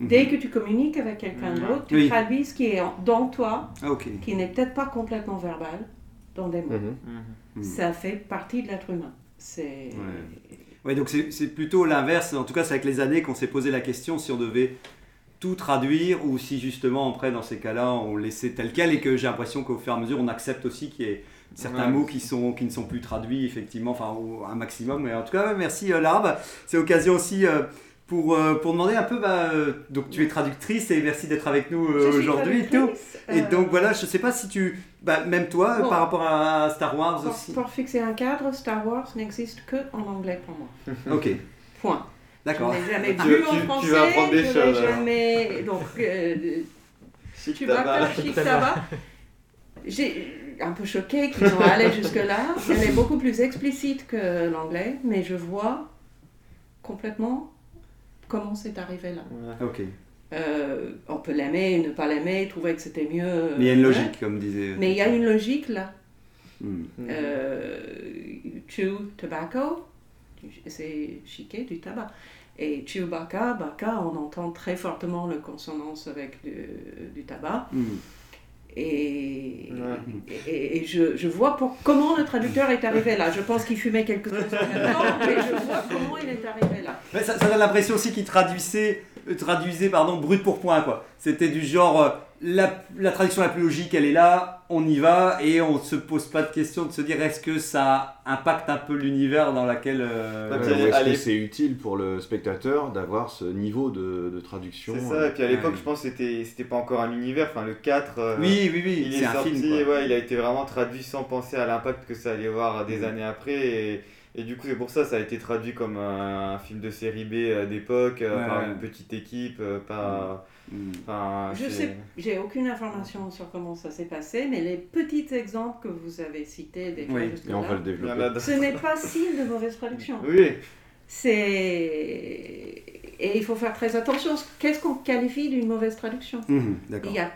Mhm. Dès que tu communiques avec quelqu'un Mhm. d'autre, tu Oui. traduis ce qui est dans toi, Ah, qui n'est peut-être pas complètement verbal, dans des mots. Mhm. Mhm. Ça fait partie de l'être humain. C'est. Ouais, donc c'est plutôt l'inverse. En tout cas, c'est avec les années qu'on s'est posé la question si on devait tout traduire ou si justement, après, dans ces cas-là, on laissait tel quel et que j'ai l'impression qu'au fur et à mesure, on accepte aussi qu'il y ait certains Ouais. mots qui, sont, qui ne sont plus traduits, effectivement, enfin, au- un maximum. Mais en tout cas, merci euh, Larbe. C'est l'occasion aussi euh, pour, euh, pour demander un peu, bah, euh, donc tu es traductrice et merci d'être avec nous euh, aujourd'hui et Et donc voilà, je sais pas si tu, bah, même toi, Bon. par rapport à Star Wars Pour, aussi. pour fixer un cadre, Star Wars n'existe que en anglais pour moi. Ok, Point. D'accord. Je n'ai jamais Tu- vu tu- en tu français. vas apprendre des choses, jamais. Donc, euh, Chic tu vas faire chic tabac. J'ai un peu choqué qu'ils ont allé jusque-là. Elle est beaucoup plus explicite que l'anglais, mais je vois complètement comment c'est arrivé là. Ok. Euh, on peut l'aimer, ne pas l'aimer, trouver que c'était mieux. Mais il y a une ouais. logique, comme disait. Mais il y a une logique là. Euh, chew tobacco, c'est chiquer du tabac. Et Chewbacca, Baka, on entend très fortement le consonance avec du, du tabac. Hmm. Et, Ouais. et, et je, je vois pour, comment le traducteur est arrivé là. Je pense qu'il fumait quelque chose mais je vois comment il est arrivé là. Mais ça, ça donne l'impression aussi qu'il traduisait, euh, traduisait pardon, brut pour point. quoi. C'était du genre, euh, la, la traduction la plus logique, elle est là, on y va, et on se pose pas de question de se dire est-ce que ça impacte un peu l'univers dans lequel... euh, Ouais, est-ce que c'est utile pour le spectateur d'avoir ce niveau de, de traduction C'est ça, euh, et puis à l'époque, Ouais. je pense que c'était c'était pas encore un univers. Enfin, le 4, euh, Oui, oui, oui, il c'est est, un sorti, film. quoi. ouais, il a été vraiment traduit sans penser à l'impact que ça allait avoir des Mhm. années après. Et, et du coup, c'est pour ça ça a été traduit comme un, un film de série B euh, d'époque, euh, Ouais, par ouais. une petite équipe, euh, pas. Hmm. Enfin, Je sais, j'ai aucune information sur comment ça s'est passé, mais les petits exemples que vous avez cités des fois Oui, Et on va le Il développer. ce n'est pas signe de mauvaise traduction. Oui, C'est et il faut faire très attention. Qu'est-ce qu'on qualifie d'une mauvaise traduction Il D'accord. y a,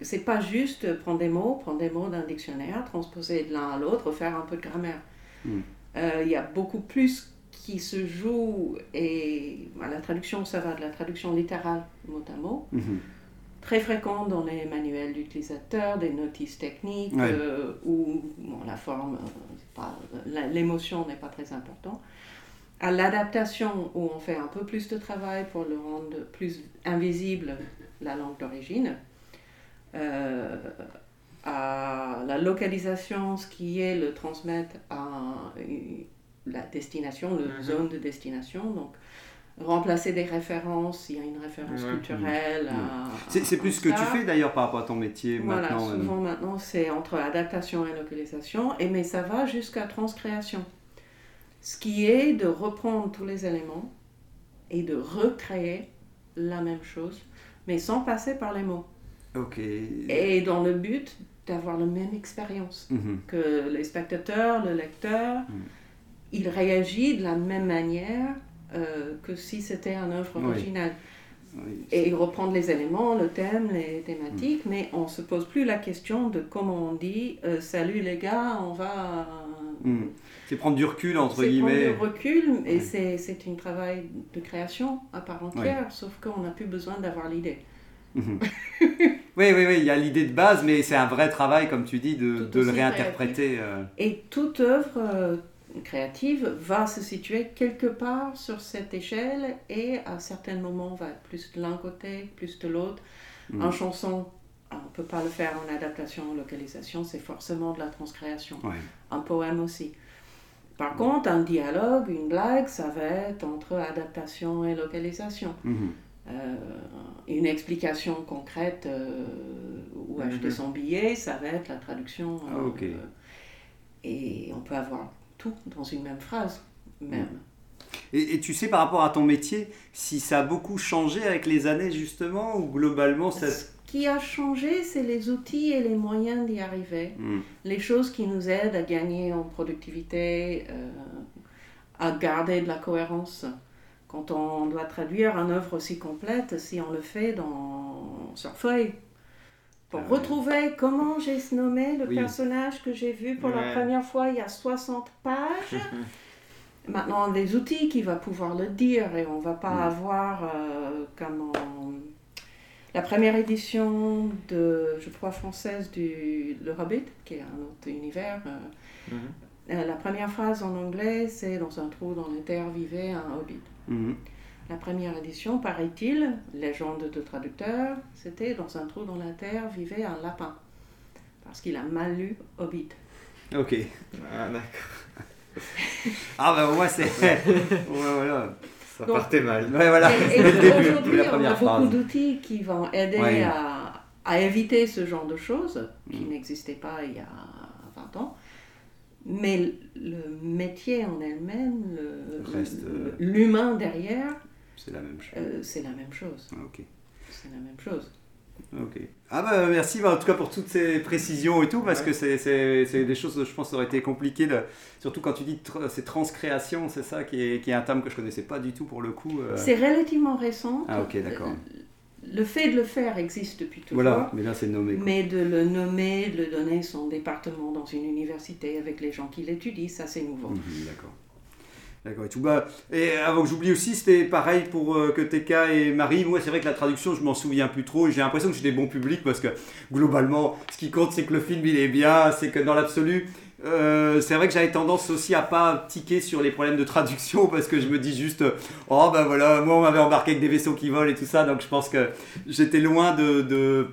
c'est pas juste prendre des mots, prendre des mots d'un dictionnaire, transposer de l'un à l'autre, faire un peu de grammaire. Mm. Euh, il y a beaucoup plus qui se joue et bah, la traduction, ça va de la traduction littérale mot à mot, Mhm. très fréquent dans les manuels d'utilisateurs, des notices techniques Ouais. euh, où bon, la forme, euh, la- l'émotion n'est pas très importante. À l'adaptation, où on fait un peu plus de travail pour le rendre plus invisible, la langue d'origine. Euh, à la localisation, ce qui est le transmettre à une- la destination, la Mhm. zone de destination. Donc, remplacer des références, il y a une référence Ouais. culturelle. Mhm. à- C'est c'est plus ce que tu fais d'ailleurs par rapport à ton métier Voilà, maintenant. euh, souvent maintenant c'est entre adaptation et localisation, et, mais ça va jusqu'à transcréation. Ce qui est de reprendre tous les éléments et de recréer la même chose, mais sans passer par les mots. Ok. Et dans le but d'avoir la même expérience, Mhm. que les spectateurs, le lecteur, Mm. Il réagit de la même manière euh, que si c'était un œuvre originale. Oui. Et reprendre les éléments, le thème, les thématiques, Mm. mais on se pose plus la question de comment on dit euh, salut les gars, on va. Mhm. C'est prendre du recul entre c'est prendre guillemets. du recul et Ouais. c'est, un travail de création à part entière, sauf qu'on n'a plus besoin d'avoir l'idée. Mhm. oui, oui, oui, il y a l'idée de base, mais c'est un vrai travail, comme tu dis, de, de le réinterpréter. euh. Et toute œuvre, créative va se situer quelque part sur cette échelle et à certains moments va être plus de l'un côté, plus de l'autre. Mm. En chanson, on ne peut pas le faire en adaptation, en localisation, c'est forcément de la transcréation. Ouais. Un poème aussi. Par contre, un dialogue, une blague, ça va être entre adaptation et localisation. Mhm. Euh, une explication concrète euh, ou acheter Mhm. son billet, ça va être la traduction. Ah, euh, et on peut avoir tout dans une même phrase, même. Et, et tu sais par rapport à ton métier, si ça a beaucoup changé avec les années justement, ou globalement ça... Ce qui a changé, c'est les outils et les moyens d'y arriver. Hmm. Les choses qui nous aident à gagner en productivité, euh, à garder de la cohérence. Quand on doit traduire une œuvre aussi complète, si on le fait dans, sur feuille, pour Ah ouais. retrouver comment j'ai nommé le Oui. personnage que j'ai vu pour la première fois il y a 60 pages. Maintenant, des outils qui va pouvoir le dire et on va pas Mm. avoir euh, comme en- la première édition de, je crois, française du Le Hobbit, qui est un autre univers. euh, Mhm. euh, la première phrase en anglais, c'est dans un trou dans les terres vivait un hobbit. Mhm. La première édition, paraît-il, légende de traducteur, c'était dans un trou dans la terre vivait un lapin. Parce qu'il a mal lu Hobbit. Ok. Ah, d'accord. Ah bah moi c'est... ouais, voilà. Ça Donc- partait mal. Ouais, voilà. Et, et aujourd'hui, on a beaucoup d'outils qui vont aider Ouais. à, à éviter ce genre de choses qui Mm. n'existaient pas il y a 20 ans. Mais le métier en elle-même, euh, l'humain derrière, C'est la même chose. euh, c'est la même chose. Ah, Ok. C'est la même chose. Ok. Ah bah merci bah, en tout cas pour toutes ces précisions et tout parce que c'est, c'est, c'est des choses je pense ça aurait été compliqué de- surtout quand tu dis tr- c'est transcréation c'est ça qui est, qui est un terme que je connaissais pas du tout pour le coup. euh. C'est relativement récent. Ah ok d'accord. Le fait de le faire existe depuis toujours. Voilà mais là c'est nommé. quoi. Mais de le nommer, de le donner son département dans une université avec les gens qui l'étudient, ça c'est nouveau. Mhm, d'accord. D'accord et tout. Bah, et avant que j'oublie aussi, c'était pareil pour euh, que TK et Marie. Moi, c'est vrai que la traduction, je m'en souviens plus trop. J'ai l'impression que j'ai des bons publics parce que globalement, ce qui compte, c'est que le film il est bien. C'est que dans l'absolu, euh, c'est vrai que j'avais tendance aussi à pas tiquer sur les problèmes de traduction parce que je me dis juste, oh ben voilà, moi on m'avait embarqué avec des vaisseaux qui volent et tout ça. Donc je pense que j'étais loin de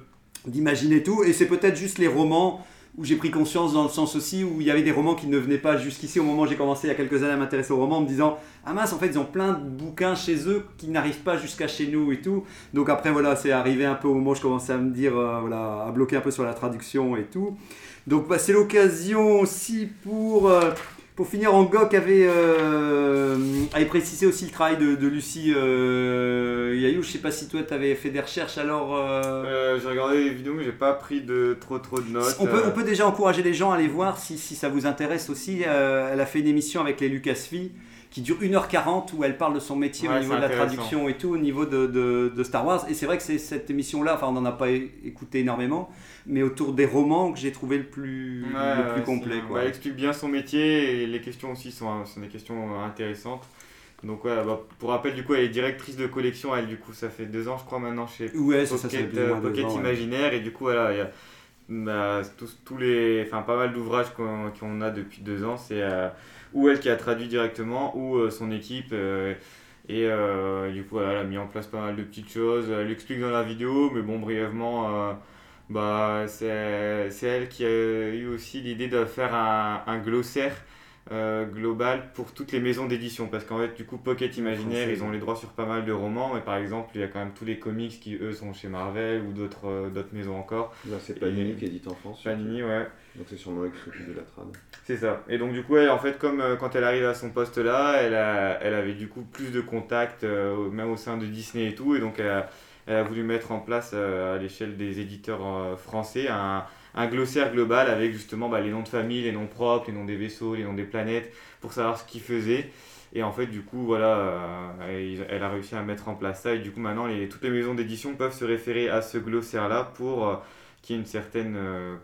d'imaginer tout et c'est peut-être juste les romans où j'ai pris conscience dans le sens aussi où il y avait des romans qui ne venaient pas jusqu'ici. Au moment où j'ai commencé il y a quelques années à m'intéresser aux romans me disant ah mince en fait ils ont plein de bouquins chez eux qui n'arrivent pas jusqu'à chez nous et tout donc après voilà c'est arrivé un peu au moment où je commençais à me dire euh, voilà à bloquer un peu sur la traduction et tout. Donc bah, c'est l'occasion aussi pour euh, pour finir, Angok avait, euh, avait précisé aussi le travail de, de Lucie euh, Yayou. Je sais pas si toi tu avais fait des recherches alors. euh, j'ai regardé les vidéos, mais j'ai pas pris de trop trop de notes. on peut, on peut déjà encourager les gens à aller voir si, si ça vous intéresse aussi. Elle a fait une émission avec les Lucasfilm qui dure 1h40 où elle parle de son métier Ouais, au niveau de la traduction et tout, au niveau de, de- de Star Wars. Et c'est vrai que c'est cette émission-là, enfin on n'en a pas écouté énormément, mais autour des romans que j'ai trouvé le plus, Ouais, le plus ouais, complet. Quoi. elle explique bien son métier et les questions aussi sont, sont des questions intéressantes. Donc ouais, bah, pour rappel, du coup, elle est directrice de collection. Elle, du coup, ça fait deux ans, je crois, maintenant chez ça, ça Pocket, euh, ans. Imaginaire. Et du coup, voilà, il y a tous, tous les, enfin, pas mal d'ouvrages qu'on a depuis deux ans. C'est euh, ou elle qui a traduit directement, ou euh, son équipe. euh, et du coup, elle a mis en place pas mal de petites choses. Elle explique dans la vidéo, mais bon, brièvement. bah, c'est c'est elle qui a eu aussi l'idée de faire un, un glossaire euh, global pour toutes les maisons d'édition. Parce qu'en fait, du coup, Pocket Imaginaire, ils ont les droits sur pas mal de romans. Mais par exemple, il y a quand même tous les comics qui, eux, sont chez Marvel ou d'autres euh, d'autres maisons encore. Là, c'est Panini qui édite en France. Panini, ouais. Donc c'est sûrement eux qui de la trad. C'est ça. Et donc du coup, elle, en fait, comme euh, quand elle arrive à son poste là, elle, a- elle avait du coup plus de contacts, euh, même au sein de Disney et tout, et donc elle a, elle a voulu mettre en place à l'échelle des éditeurs français un, un glossaire global avec justement bah, les noms de famille, les noms propres, les noms des vaisseaux, les noms des planètes, pour savoir ce qu'ils faisaient. Et en fait, du coup, voilà, euh, elle, a réussi à mettre en place ça, et du coup, maintenant, toutes les maisons d'édition peuvent se référer à ce glossaire là pour euh, qu'il y ait une certaine euh,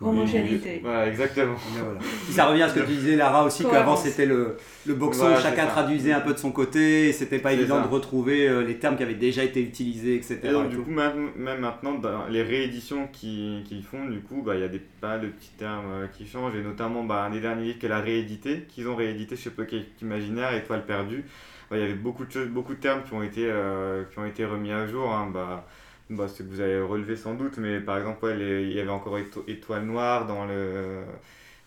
Homogénéité. Voilà, exactement. Et voilà. Puis ça revient à ce que tu disais, Lara, aussi, qu'avant c'était le, le boxon, Voilà, chacun traduisait un peu de son côté, et c'était pas évident ça. de retrouver euh, les termes qui avaient déjà été utilisés, etc. Et donc, et du tout. coup, même, même maintenant, dans les rééditions qu'ils qu'ils font, du coup, bah, il y a des, pas mal de petits termes euh, qui changent, et notamment bah, un des derniers livres qu'elle a réédité, qu'ils ont réédité chez Pocket Imaginaire, Étoile perdue. Bah, Il y avait beaucoup de, choses, beaucoup de termes qui ont été, euh, qui ont été remis à jour. hein, bah, bah, ce que vous avez relevé sans doute, mais par exemple, ouais, les- il y avait encore éto- Étoile Noire dans le.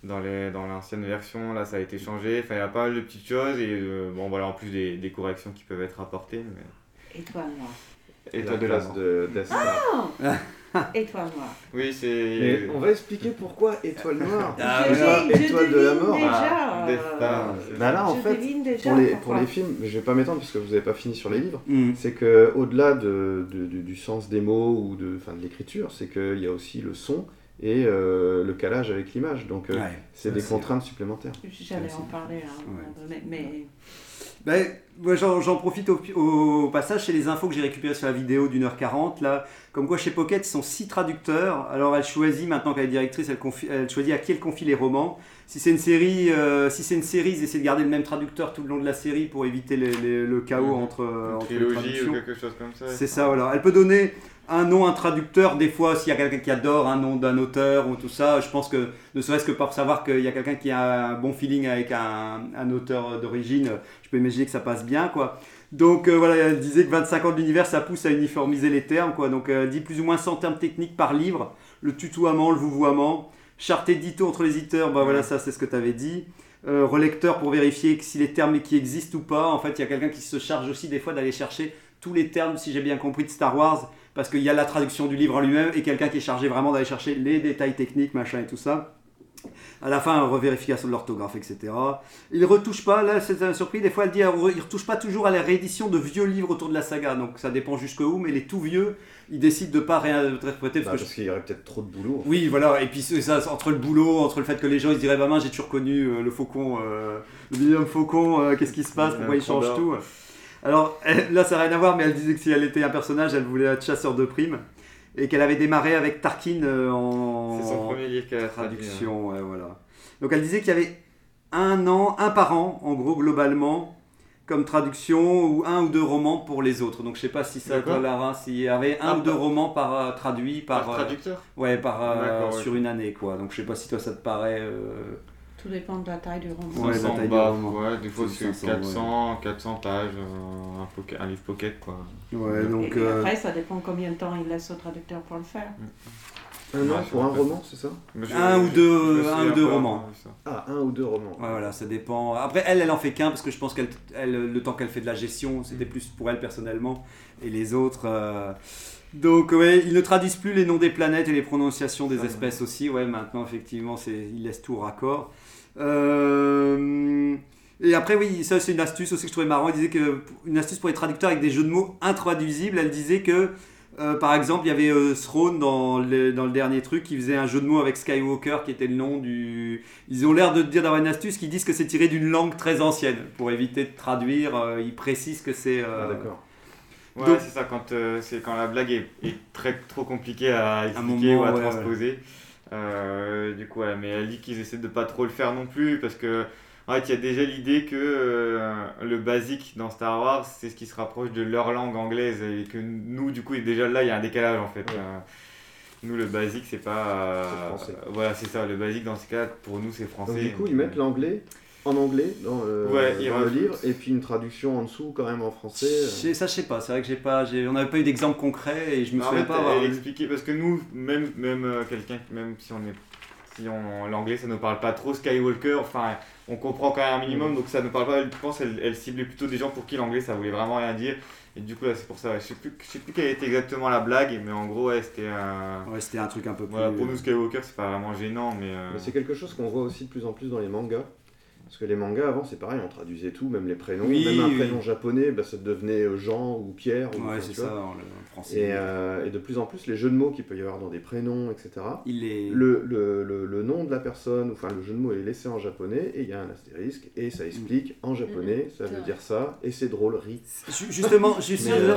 Dans, les, dans l'ancienne version, là ça a été changé. Enfin, il y a pas mal de petites choses et euh, bon, voilà, en plus des, des corrections qui peuvent être apportées. Mais... Étoile noire. Étoile de la de Death Star. Étoile noire. Oui, c'est. On va expliquer pourquoi étoile noire. Ah, et Je je étoile de la mort. déjà, Ah, euh. Bah là, en je fait, déjà pour les, pour les films, je vais pas m'étendre parce que vous n'avez pas fini sur les livres, Mm. c'est que au-delà de, de- du, du sens des mots ou de, enfin, de l'écriture, c'est qu'il y a aussi le son et euh, le calage avec l'image. Donc euh, Ouais, c'est des contraintes supplémentaires. J'allais en parler, hein, ouais. mais, mais Ben, moi, j'en j'en profite au, au passage, c'est les infos que j'ai récupérées sur la vidéo d'une heure 40 là. Comme quoi chez Pocket, ils sont six traducteurs. Alors elle choisit, maintenant qu'elle est directrice, elle, confie- elle choisit à qui elle confie les romans. Si c'est une série, euh, si c'est une série, ils essaient de garder le même traducteur tout le long de la série pour éviter les- les- le chaos entre, Une entre les trilogie traductions. ou quelque chose comme ça. C'est ça, voilà. Elle peut donner un nom, un traducteur, des fois, s'il y a quelqu'un qui adore un nom d'un auteur ou tout ça, je pense que, ne serait-ce que pour savoir qu'il y a quelqu'un qui a un bon feeling avec un, un auteur d'origine, je peux imaginer que ça passe bien, quoi. Donc euh, voilà, elle disait que 25 ans de l'univers, ça pousse à uniformiser les termes, quoi. Donc euh, elle dit plus ou moins 100 termes techniques par livre, le tutoiement, le vouvoiement, charte édito entre les éditeurs, bah voilà, ça c'est ce que tu avais dit. Euh, relecteur pour vérifier si les termes qui existent ou pas. En fait, il y a quelqu'un qui se charge aussi des fois d'aller chercher tous les termes, si j'ai bien compris, de Star Wars, parce qu'il y a la traduction du livre en lui-même et quelqu'un qui est chargé vraiment d'aller chercher les détails techniques, machin et tout ça. À la fin, revérification de l'orthographe, etc. Il retouche pas, là, c'est un surpris, des fois elle dit, euh, il retouche pas toujours à la réédition de vieux livres autour de la saga, donc ça dépend jusqu'où, mais les tout vieux, il décide de pas réinterpréter Bah, parce que parce qu'il y aurait peut-être trop de boulot. oui, voilà, et puis c'est ça, entre le boulot, entre le fait que les gens ils se diraient, bah mince, j'ai toujours connu euh, le faucon, euh, le homme faucon, euh, qu'est-ce qui se passe, pourquoi il change tout? Alors là, ça n'a rien à voir, mais elle disait que si elle était un personnage, elle voulait être chasseur de primes, et qu'elle avait démarré avec Tarkin euh, en C'est son premier livre qu'elle a traduit. hein. traduction, ouais, voilà. Donc elle disait qu'il y avait un an, un par an, en gros, globalement, comme traduction, ou un ou deux romans pour les autres. Donc je sais pas si ça, toi, Lara, s'il y avait un Ah, ou deux romans par euh, traduit par, Par euh, traducteur? Ouais, par, euh, ouais. sur une année, quoi. Donc je sais pas si toi ça te paraît. Tout dépend de la taille du roman. Ouais, la 500 taille du bah, roman. ouais, des fois C'est c'est 500, 400, 400 pages, euh, un, pocket- un livre pocket quoi. Ouais, donc. et euh, après, ça dépend combien de temps il laisse au traducteur pour le faire. Un an pour un roman, c'est ça Un ou deux- un ou deux romans. Ah, un ou deux romans. Ouais, voilà, ça dépend. Après, elle, elle en fait qu'un parce que je pense qu'elle, elle, le temps qu'elle fait de la gestion, c'était plus pour elle personnellement. Et les autres. euh, Donc, ouais, ils ne traduisent plus les noms des planètes et les prononciations des Ah, espèces aussi. Ouais, maintenant, effectivement, c'est... ils laissent tout au raccord. Euh, Et après, oui, ça, c'est une astuce aussi que je trouvais marrant. Elle disait que une astuce pour les traducteurs avec des jeux de mots intraduisibles, elle disait que. euh, par exemple, il y avait euh, Throne dans le, dans le dernier truc qui faisait un jeu de mots avec Skywalker qui était le nom du, ils ont l'air de dire d'avoir une astuce qui disent que c'est tiré d'une langue très ancienne. Pour éviter de traduire, euh, ils précisent que c'est. Ah, d'accord. Ouais, c'est ça, quand, c'est quand la blague est, est très, trop compliquée à expliquer moment, ou à ouais, transposer. Euh, du coup, ouais, mais elle dit qu'ils essaient de pas trop le faire non plus parce que. En fait, il y a déjà l'idée que euh, le basique dans Star Wars, c'est ce qui se rapproche de leur langue anglaise et que nous, du coup, déjà là, il y a un décalage en fait. Ouais. Euh, nous, le basique, c'est pas. euh, C'est français. voilà, c'est ça, le basique dans ce cas, pour nous, c'est français. Donc, du coup, ils mettent l'anglais en anglais dans le, Ouais, ils dans le livre et puis une traduction en dessous quand même en français. Ça, je sais pas. C'est vrai que j'ai pas, j'ai- on n'avait pas eu d'exemple concret et je me En souviens pas avoir. expliquait parce que nous, même même euh, quelqu'un, même si on est, si on l'anglais, ça nous parle pas trop Skywalker. Enfin, on comprend quand même un Mm. minimum, donc ça nous parle pas. Je pense elle, elle ciblait plutôt des gens pour qui l'anglais ça voulait vraiment rien dire. Et du coup là, c'est pour ça. Je sais plus, je sais plus quelle était exactement la blague, mais en gros, ouais, c'était un. Ouais, c'était un truc un peu plus. Voilà, pour nous Skywalker, c'est pas vraiment gênant, mais. euh, Mais c'est quelque chose qu'on voit aussi de plus en plus dans les mangas. Parce que les mangas avant c'est pareil, on traduisait tout, même les prénoms, Oui, même un oui. prénom japonais, bah, ça devenait euh, Jean ou Pierre. ou Ouais, c'est ça, en, français. Et, euh, et de plus en plus, les jeux de mots qu'il peut y avoir dans des prénoms, etc. Il est... Le, le, le, le nom de la personne, enfin le jeu de mots est laissé en japonais et il y a un astérisque et ça explique en japonais, ça veut dire ça et c'est drôle, rit. Ju- Justement, juste, Mais, Le euh,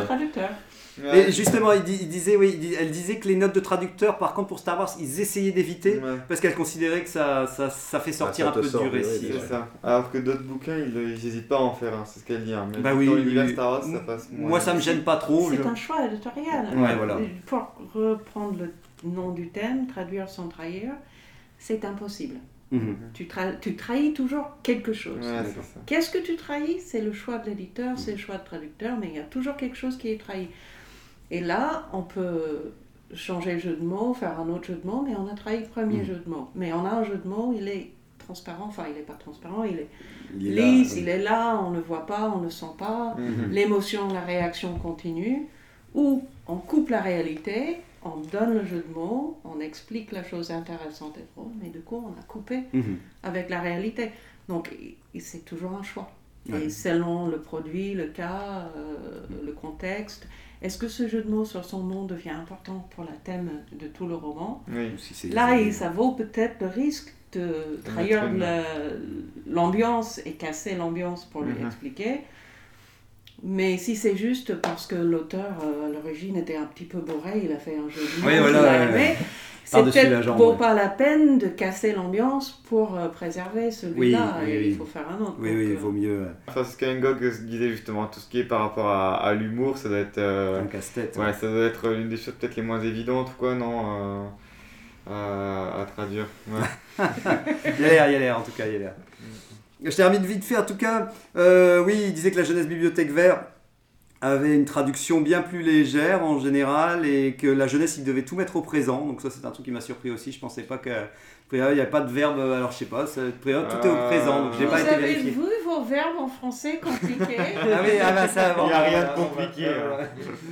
Et justement, il, di- il disait, oui, il elle disait que les notes de traducteur, par contre, pour Star Wars, ils essayaient d'éviter Ouais. parce qu'elle considérait que ça, ça, ça fait sortir ça un peu sort, du récit. ouais. ça. Alors que d'autres bouquins, ils n'hésitent pas à en faire un, c'est ce qu'elle dit. Hein. Mais Bah dans oui, l'univers oui. Star Wars, ça passe moins. Moi, ça me gêne pas trop. C'est je- un choix éditorial. Ouais, voilà. Pour reprendre le nom du thème, traduire sans trahir, c'est impossible. Mhm. Tu, tra- tu trahis toujours quelque chose. Qu'est-ce que tu trahis? C'est le choix de l'éditeur, c'est le choix de traducteur, mais il y a toujours quelque chose qui est trahi. Et là, on peut changer le jeu de mots, faire un autre jeu de mots, mais on a trahi le premier Mhm. jeu de mots. Mais on a un jeu de mots, il est transparent, enfin il n'est pas transparent, il est Il est là, lisse, oui. il est là, on ne voit pas, on ne sent pas, Mhm. l'émotion, la réaction continue, ou on coupe la réalité, on donne le jeu de mots, on explique la chose intéressante et drôle, mais du coup on a coupé Mhm. avec la réalité. Donc c'est toujours un choix. Ouais. Et selon le produit, le cas, euh, le contexte, est-ce que ce jeu de mots sur son nom devient important pour la thème de tout le roman Oui. Si Là, ça vaut peut-être le risque de trahir l'ambiance et casser l'ambiance pour lui Mhm. expliquer. Mais si c'est juste parce que l'auteur euh, à l'origine était un petit peu bourré, il a fait un jeu de mots Oui, voilà, a aimé. C'est peut-être ouais. pas la peine de casser l'ambiance pour euh, préserver celui-là. Oui, oui, et oui. Il faut faire un autre. Oui, Donc, oui, il euh, vaut mieux euh, Enfin, ce qu'Engog disait justement, tout ce qui est par rapport à, à l'humour, ça doit être. euh, un casse-tête. Ouais, ça doit être l'une des choses peut-être les moins évidentes, ou quoi, non euh, à, à traduire. Ouais. Il y a l'air, il y a l'air, en tout cas, il y a l'air. Je termine vite fait, en tout cas. Euh, oui, il disait que la jeunesse bibliothèque vert avait une traduction bien plus légère en général et que la jeunesse, il devait tout mettre au présent. Donc ça, c'est un truc qui m'a surpris aussi. Je pensais pas que... Il n'y a pas de verbe, alors je sais pas, ça- tout est au présent, donc j'ai Vous pas été avez vérifié. vu vos verbes en français compliqués Ah oui, ah bah ça, bon, Il y a rien de compliqué, hein.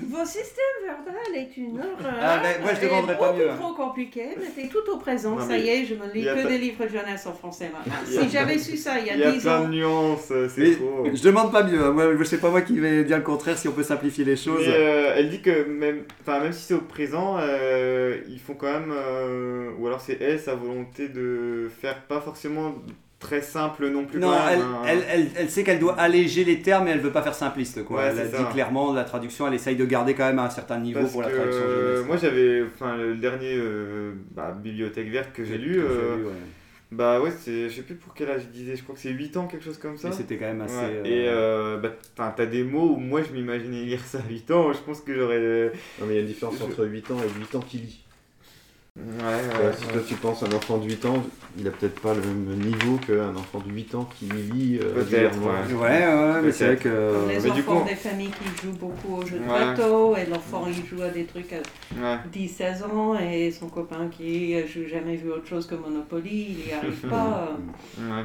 Vos systèmes verbal est une horreur. Ah, ben, moi, je et demanderais pas mieux, hein. trop compliqué. Mettez tout au présent. Non, ça mais y est, je me lis a que des livres jeunesse en français maintenant. A- Si j'avais su ça il y Il y a a 10 plein ans. de nuances, euh, c'est Mais trop. je demande pas mieux, hein. moi je sais pas moi qui vais dire le contraire si on peut simplifier les choses. Mais euh, elle dit que même, enfin, même si c'est au présent, euh, ils font quand même, euh, ou alors c'est elle, sa volonté de faire pas forcément très simple non plus. Non, quand elle, même, hein. elle, elle, elle sait qu'elle doit alléger les termes, mais elle veut pas faire simpliste. Quoi. Ouais, elle a dit clairement la traduction, elle essaye de garder quand même un certain niveau Parce pour la traduction moi j'avais, enfin le dernier bah, Bibliothèque verte que j'ai lu, Que euh, bah ouais, c'est, je sais plus pour quel âge il disait, je crois que c'est 8 ans, quelque chose comme ça. Mais c'était quand même assez. Ouais, euh, Et euh, bah, t'as des mots où moi je m'imaginais lire ça à 8 ans, je pense que j'aurais. Non mais il y a une différence entre 8 ans et 8 ans qui lit. Ouais, Euh, ouais. si toi tu penses à un enfant de 8 ans, il a peut-être pas le même niveau qu'un enfant de 8 ans qui lit euh, Peut-être, ouais. Ouais, ouais, mais c'est vrai que. Les mais du enfants coup- des familles qui jouent beaucoup aux jeux de Ouais. plateau et l'enfant il joue à des trucs à Ouais. 10-16 ans et son copain qui n'a jamais vu autre chose que Monopoly, il n'y arrive pas. euh. Ouais.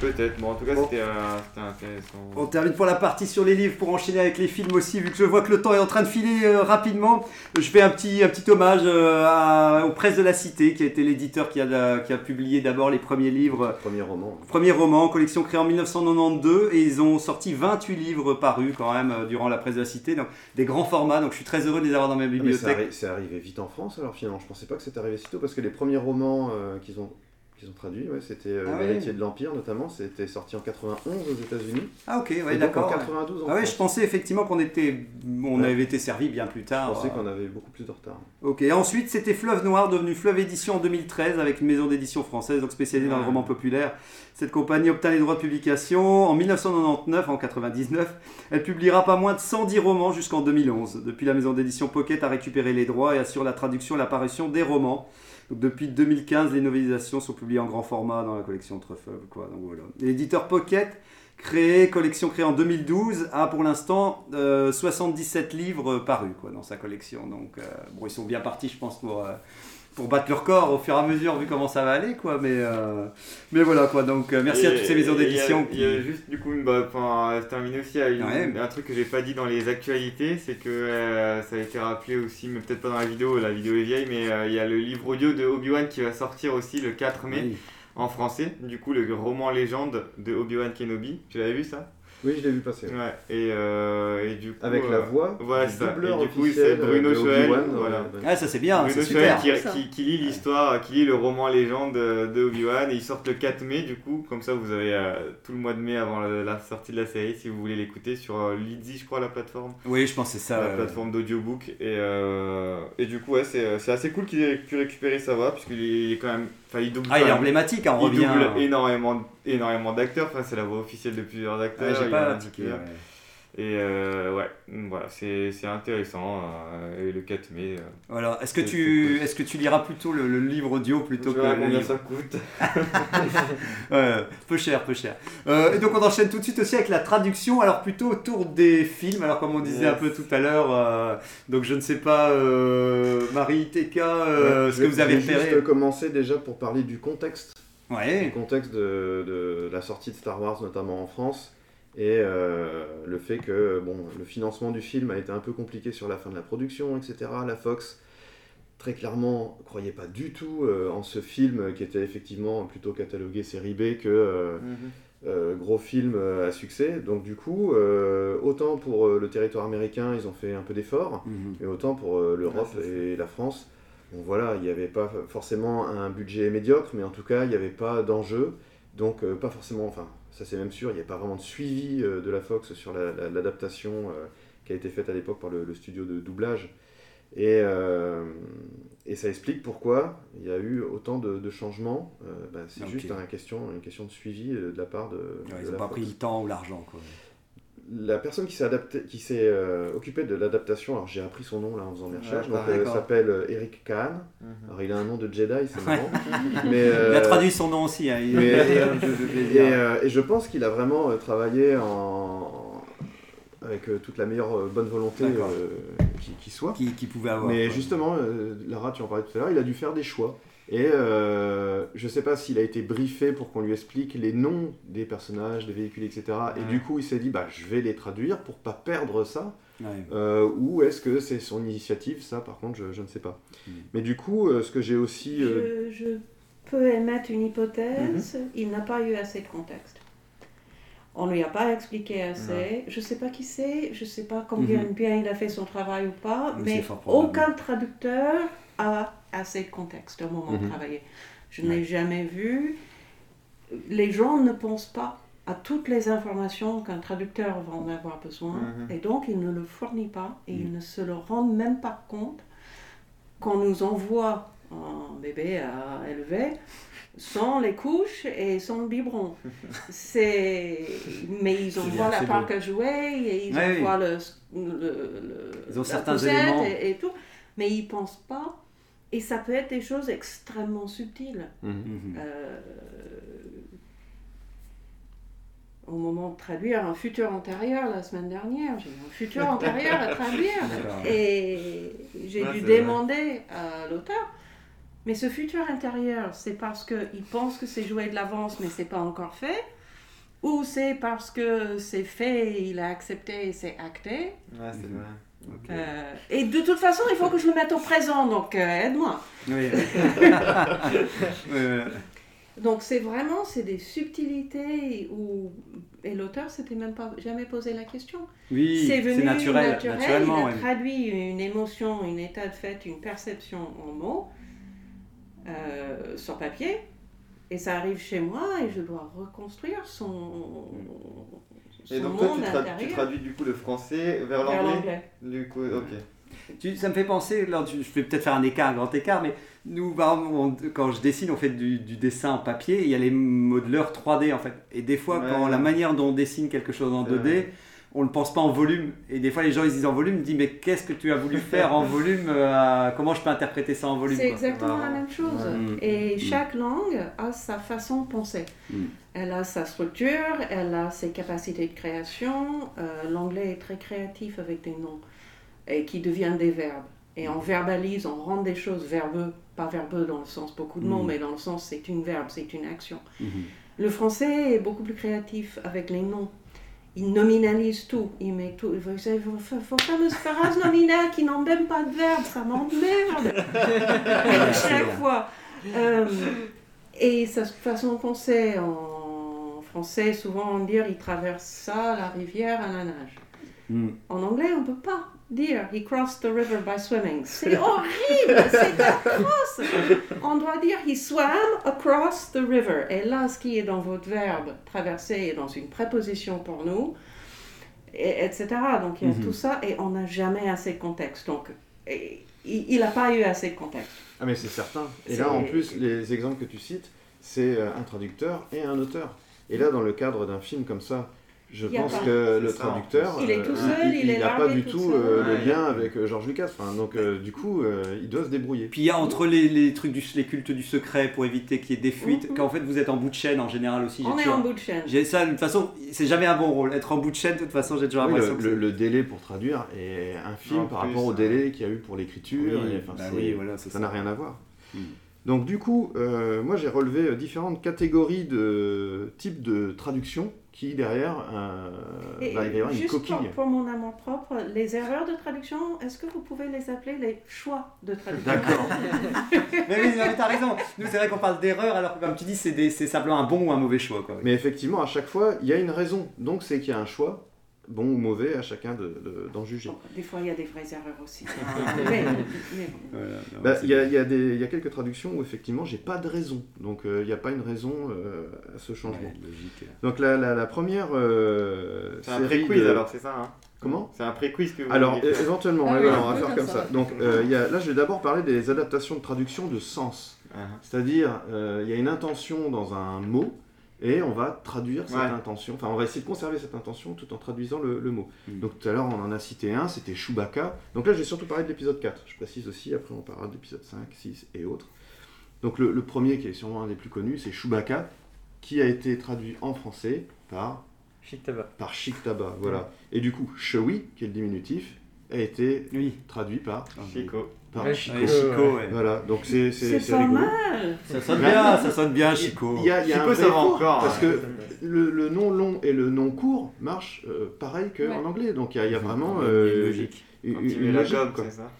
Peut-être, bon en tout cas Bon. c'était, euh, intéressant. On termine pour la partie sur les livres pour enchaîner avec les films aussi, vu que je vois que le temps est en train de filer euh, rapidement. Je fais un petit, un petit hommage euh, à- aux Presses de la Cité, qui a été l'éditeur qui a, qui a publié d'abord les premiers livres. Premier roman. Premier roman, collection créée en 1992, et ils ont sorti 28 livres parus quand même euh, durant la Presse de la Cité, donc des grands formats, donc je suis très heureux de les avoir dans ma Ah, c'est bibliothèque. arri- c'est arrivé vite en France alors finalement. Je pensais pas que c'était arrivé si tôt parce que les premiers romans euh, qu'ils ont, qu'ils ont traduits, ouais, c'était euh, Ah. L'héritier de l'Empire notamment, c'était sorti en 91 aux États-Unis. Ah ok, ouais, d'accord. en ouais. 92 en Ah ouais, France. je pensais effectivement qu'on était, on Ouais. avait été servi bien plus Je tard. pensais euh. qu'on avait beaucoup plus de retard. Ok, et ensuite c'était Fleuve Noir, devenu Fleuve Édition en 2013, avec une maison d'édition française, donc spécialisée dans le Ouais. roman populaire. Cette compagnie obtint les droits de publication en 1999, en 99. Elle publiera pas moins de 110 romans jusqu'en 2011. Depuis, la maison d'édition Pocket a récupéré les droits et assure la traduction et l'apparition des romans. Depuis 2015, les novelisations sont publiées en grand format dans la collection Truffle. Donc voilà. L'éditeur Pocket, créé, collection créée en 2012, a pour l'instant euh, 77 livres parus dans sa collection. Donc euh, bon, ils sont bien partis, je pense, pour, euh, pour battre leur corps au fur et à mesure, vu comment ça va aller. Quoi, mais, euh, mais voilà, quoi. Donc euh, merci à toutes ces maisons d'édition. Il y, a juste du coup, bah, enfin, se terminer aussi à une- Ouais. un truc que j'ai pas dit dans les actualités, c'est que euh, ça a été rappelé aussi, mais peut-être pas dans la vidéo, la vidéo est vieille, mais il y a le livre audio de Obi-Wan qui va sortir aussi le 4 mai. Oui. en français. Du coup, le roman légende de Obi-Wan Kenobi. Tu l'avais vu ça? Oui, je l'ai vu passer. Ouais. Et, euh, et du coup. Avec la euh, voix Voilà, du ça. Et du coup, officiel c'est Bruno Choel. Voilà. euh, Ah, ça c'est bien, Bruno c'est Choel super. qui, qui, qui lit l'histoire, qui lit le roman légende de Obi-Wan et ils sortent le 4 mai du coup, comme ça vous avez euh, tout le mois de mai avant la, la sortie de la série si vous voulez l'écouter sur euh, Lidzy je crois la plateforme. Oui, je pense que c'est ça. la plateforme d'audiobook et, euh, et du coup ouais c'est c'est assez cool qu'il ait pu récupérer sa voix puisqu'il est quand même enfin il double Ah, il est emblématique, hein, on il revient. double énormément énormément d'acteurs enfin c'est la voix officielle de plusieurs acteurs Ouais, j'ai il pas acteur. ouais. Et euh, ouais voilà c'est c'est intéressant euh, et le 4 mai euh, Voilà. Est-ce que tu est-ce que tu liras plutôt le, le livre audio plutôt Je que combien livre ça coûte. Ouais, peu cher, peu cher. Euh, et donc on enchaîne tout de suite aussi avec la traduction, alors plutôt autour des films, alors comme on disait Yes. un peu tout à l'heure, euh, donc je ne sais pas, euh, Marie, euh, Ouais, ce que vous avez je vais repéré. juste commencer déjà pour parler du contexte. Ouais. Du contexte de, de la sortie de Star Wars, notamment en France. Et euh, le fait que bon, le financement du film a été un peu compliqué sur la fin de la production, etc. La Fox, très clairement, croyait pas du tout euh, en ce film qui était effectivement plutôt catalogué série B que euh, euh, gros film à succès. Donc du coup, autant pour le territoire américain, ils ont fait un peu d'efforts, Mhm. et autant pour l'Europe et la France. Bon voilà, il n'y avait pas forcément un budget médiocre, mais en tout cas, il n'y avait pas d'enjeu. Donc pas forcément, enfin ça c'est même sûr, il n'y a pas vraiment de suivi euh, de la Fox sur la- la- l'adaptation euh, qui a été faite à l'époque par le, le studio de doublage. Et, euh, et ça explique pourquoi il y a eu autant de, de changements. Euh, bah, c'est juste un question, une question de suivi de la part de, Ouais, de ils n'ont la pas Fox. pris le temps ou l'argent. La personne qui s'est adaptée- qui s'est euh, occupée de l'adaptation, alors j'ai appris son nom là en faisant mes recherches, Ouais, donc euh, s'appelle euh, Eric Kahn. Mhm. Alors il a un nom de Jedi, c'est marrant. mais, Il a traduit son nom aussi. Hein, il- mais- et, et, je pense qu'il a vraiment travaillé en... avec toute la meilleure bonne volonté qui, qui soit. qui, qui pouvait avoir. Mais justement, Lara, tu en parlais tout à l'heure, il a dû faire des choix. Et euh, je sais pas s'il a été briefé pour qu'on lui explique les noms des personnages, des véhicules, etc. Et Ouais. du coup, il s'est dit, bah, je vais les traduire pour pas perdre ça. Ouais. Euh, ou est-ce que c'est son initiative Ça, par contre, je, je ne sais pas. Mm. Mais du coup, euh, ce que j'ai aussi. euh, Je, je peux émettre une hypothèse, Mhm. il n'a pas eu assez de contexte. On lui a pas expliqué assez. Je sais pas qui c'est, je sais pas combien Mhm. bien il a fait son travail ou pas, Mais aucun traducteur a assez de contexte au moment de Mhm. travailler. Je n'ai jamais vu. Les gens ne pensent pas à toutes les informations qu'un traducteur va en avoir besoin, Mhm. et donc il ne le fournit pas, et ils ne se le rendent même pas compte qu'on nous envoie un bébé à élever sans les couches et sans le biberon. C'est... Mais ils C'est envoient bien, la parc beau. à jouer et ils Ouais, oui. envoient le, le- le- Ils ont certains éléments. Et, et tout, mais ils pensent pas. Et ça peut être des choses extrêmement subtiles. mhm. Euh, au moment de traduire un futur antérieur la semaine dernière, j'ai un futur antérieur à traduire. Et j'ai Ouais, dû vrai. demander à l'auteur, mais ce futur intérieur, c'est parce qu'il pense que c'est joué de l'avance, mais c'est pas encore fait Ou c'est parce que c'est fait, il a accepté et c'est acté Ouais, c'est Mhm. vrai. Ok. Euh, Et de toute façon, il faut que je le mette au présent, donc euh, aide-moi. Oui. Donc c'est vraiment c'est des subtilités où et l'auteur s'était même pas jamais posé la question. Oui, c'est venu c'est naturel, naturel, naturellement. il a ouais. traduit une émotion, une état de fait, une perception en mots euh, sur papier et ça arrive chez moi et je dois reconstruire son, son Et donc toi, monde tu, trad- tu traduis du coup le français vers vers l'anglais. Du coup, ok. Tu- ça me fait penser, là, tu- je vais peut-être faire un écart, un grand écart, mais nous, on- quand je dessine, on fait du, du dessin en papier, et il y a les modeleurs 3D en fait. Et des fois, Ouais. quand la manière dont on dessine quelque chose en C'est 2D, vrai. On ne pense pas en volume. Et des fois, les gens ils disent en volume, ils disent mais qu'est-ce que tu as voulu faire en volume euh, Comment je peux interpréter ça en volume C'est exactement la marrant. même chose. Ouais. Et Mm. chaque langue a sa façon de penser. Mm. Elle a sa structure, elle a ses capacités de création. Euh, L'anglais est très créatif avec des noms et qui deviennent des verbes. Et on verbalise, on rend des choses verbeux, pas verbeux dans le sens beaucoup de mots, Mm. mais dans le sens c'est une verbe, c'est une action. Mhm. Le français est beaucoup plus créatif avec les noms. Il nominalise tout. Il met tout. Vous savez, vos, vos fameuses phrases nominales qui n'ont même pas de verbe, ça m'emmerde. À chaque fois. Euh, Et cette façon qu'on sait en français, souvent on dit il traverse ça, la rivière, à la nage. Hmm. En anglais, on ne peut pas dire he crossed the river by swimming. C'est horrible, c'est atroce. On doit dire he swam across the river. Et là, ce qui est dans votre verbe traverser est dans une préposition pour nous, et, etc. Donc il y a Mhm. tout ça et on n'a jamais assez de contexte. Donc et, il n'a pas eu assez de contexte. Ah mais c'est certain. Et là en plus les exemples que tu cites, c'est euh, un traducteur et un auteur. Et là dans le cadre d'un film comme ça, je pense pas. que le ça, traducteur. Il est euh, tout seul, il est n'a pas du tout euh, le lien avec euh, George Lucas. Enfin, donc euh, du coup, euh, il doit se débrouiller. Puis il y a entre les, les trucs du les cultes du secret pour éviter qu'il y ait des fuites, Mhm. qu'en fait vous êtes en bout de chaîne en général aussi. On est toujours- en bout de chaîne. J'ai ça, de toute façon, c'est jamais un bon rôle. Être en bout de chaîne, de toute façon, j'ai toujours Oui, l'impression le, que le- délai pour traduire est infime par plus, rapport au hein. délai qu'il y a eu pour l'écriture. Oui, et, enfin, bah c'est- oui, voilà, c'est ça ça. n'a rien à voir. Hmm. Donc du coup, euh, moi j'ai relevé euh, différentes catégories de types de traduction qui derrière euh, Et va y avoir une coquille. pour, pour mon amour propre, les erreurs de traduction, est-ce que vous pouvez les appeler les choix de traduction? D'accord. mais oui, mais t'as raison. Nous, c'est vrai qu'on parle d'erreur, alors que comme tu dis, c'est des- c'est simplement un bon ou un mauvais choix. Quoi. Mais effectivement, à chaque fois, il y a une raison. Donc c'est qu'il y a un choix, bon ou mauvais, à chacun de- de- d'en juger. Des fois, il y a des vraies erreurs aussi. Bah, Il y, a, il y a des- il y a quelques traductions où effectivement j'ai pas de raison. Donc euh, il n'y a pas une raison euh, à ce changement. ouais, logique. Donc la, la, la première euh, C'est un pré-quiz de- alors, c'est ça hein? Comment? C'est un pré-quiz que vous Alors, éventuellement, Ah oui, on va faire comme ça. ça. Donc, euh, il y a, là, je vais d'abord parler des adaptations de traduction de sens. Ah, C'est-à-dire, euh, il y a une intention dans un mot, et on va traduire cette Ouais. intention. Enfin, on va essayer de conserver cette intention tout en traduisant le, le mot. Mm. Donc, tout à l'heure, on en a cité un, c'était Chewbacca. Donc là, je vais surtout parler de l'épisode 4. Je précise aussi, après, on parlera de l'épisode 5, 6 et autres. Donc, le, le premier, qui est sûrement un des plus connus, c'est Chewbacca, qui a été traduit en français par Chic par Chic voilà. Et du coup, Chewy, qui est le diminutif, a été Oui. traduit par, Chico. par Ouais, Chico. Ouais, Chico, ouais. Voilà, donc c'est c'est- pas rigolo. mal. Ça sonne bien, ça sonne bien, Chico. Il y a, il y a Chico, un ça va encore, parce hein. que le, le nom long et le nom court marchent euh, pareil qu'en Ouais. anglais, donc il y a, il y a vraiment a euh, une logique. une, une logique, gomme, quoi. c'est ça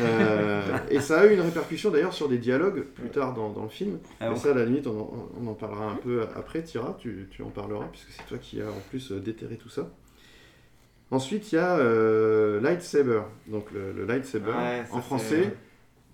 Euh, et ça a eu une répercussion d'ailleurs sur des dialogues plus tard dans, dans le film. Ah bon ça, à la limite, on en, on en parlera un peu après. Tira, tu, tu en parleras, puisque c'est toi qui as en plus déterré tout ça. Ensuite, il y a euh, Lightsaber. Donc le, le lightsaber, Ouais, en français,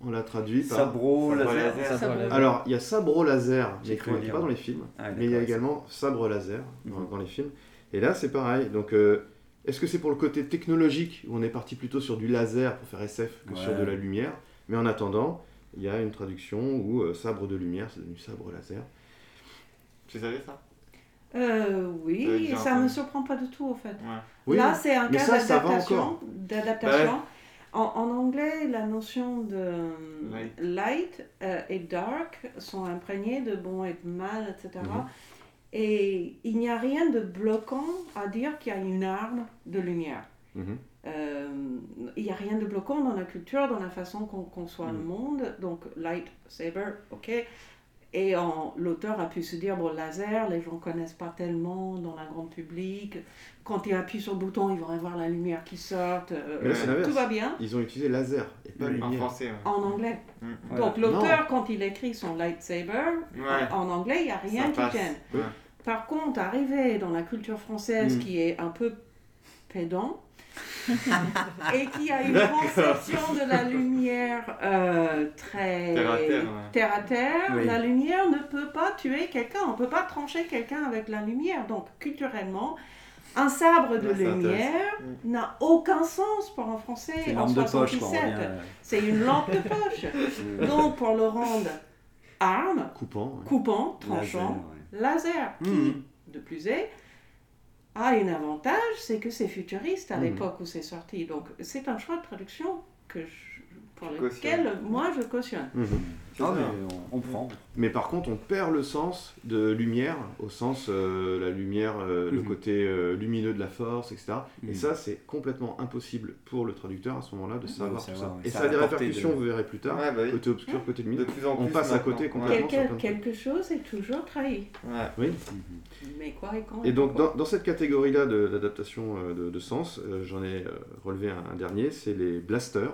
on l'a traduit par... Sabro, Sabre laser. Alors, il y a sabre laser, mais qui n'est pas dans les films. Ah, mais il y a également sabre laser dans, Mhm. dans les films. Et là, c'est pareil. Donc, euh, est-ce que c'est pour le côté technologique, où on est parti plutôt sur du laser pour faire SF que sur de la lumière? Mais en attendant, il y a une traduction où euh, sabre de lumière, c'est devenu sabre laser. Tu savais ça? Euh, Euh, oui, ça me entendu. surprend pas du tout, en fait. Ouais. Oui, Là, c'est un cas d'adaptation. d'adaptation. En, en anglais, la notion de Light. light euh, et dark sont imprégnées de bon et de mal, etc. Mhm. Et il n'y a rien de bloquant à dire qu'il y a une arme de lumière. Mhm. Euh, il n'y a rien de bloquant dans la culture, dans la façon qu'on conçoit le Mhm. monde. Donc, light, saber, ok. Et en- l'auteur a pu se dire, bon, laser, les gens ne connaissent pas tellement dans le grand public. Quand ils appuient sur le bouton, ils vont avoir la lumière qui sort. euh, là, tout va bien. Ils ont utilisé laser et pas Oui. En lumière. français, ouais. En anglais. Mm. Voilà. Donc l'auteur, quand il écrit son lightsaber, Ouais. en anglais, il n'y a rien Ça qui passe. gêne. Ouais. Par contre, arriver dans la culture française Mm. qui est un peu pédant et qui a une conception de la lumière euh, très Terre à terre, ouais. terre à terre, Oui. la lumière ne peut pas tuer quelqu'un, on ne peut pas trancher quelqu'un avec la lumière. Donc culturellement, un sabre de Ouais, lumière n'a aucun sens pour un français en lampe de poche, quoi. on 77. revient, euh, C'est une lampe de poche. Donc pour le rendre arme, Coupant. ouais. coupant, laser, tranchant, ouais. laser, qui, Mhm. de plus est, a un avantage, c'est que c'est futuriste à Mhm. l'époque où c'est sorti. Donc c'est un choix de traduction que je- pour lequel moi je cautionne. Mhm. Ah, mais on, on prend. Mais par contre, on perd le sens de lumière, au sens euh, la lumière, euh, le Mhm. côté euh, lumineux de la force, etc. Mhm. Et ça, c'est complètement impossible pour le traduceur à ce moment-là de savoir tout ça. ouais. Et Ça ça a des répercussions, de- vous verrez plus tard, Ouais, bah oui. côté obscur, côté De lumineux. plus en plus. On passe à côté complètement. Quelque, sur plein de quelque chose est toujours trahi. Ouais. Oui. Mais quoi et quand Et donc, dans, dans cette catégorie-là de- d'adaptation euh, de, de sens, euh, j'en ai euh, relevé un, un dernier, c'est les blasters,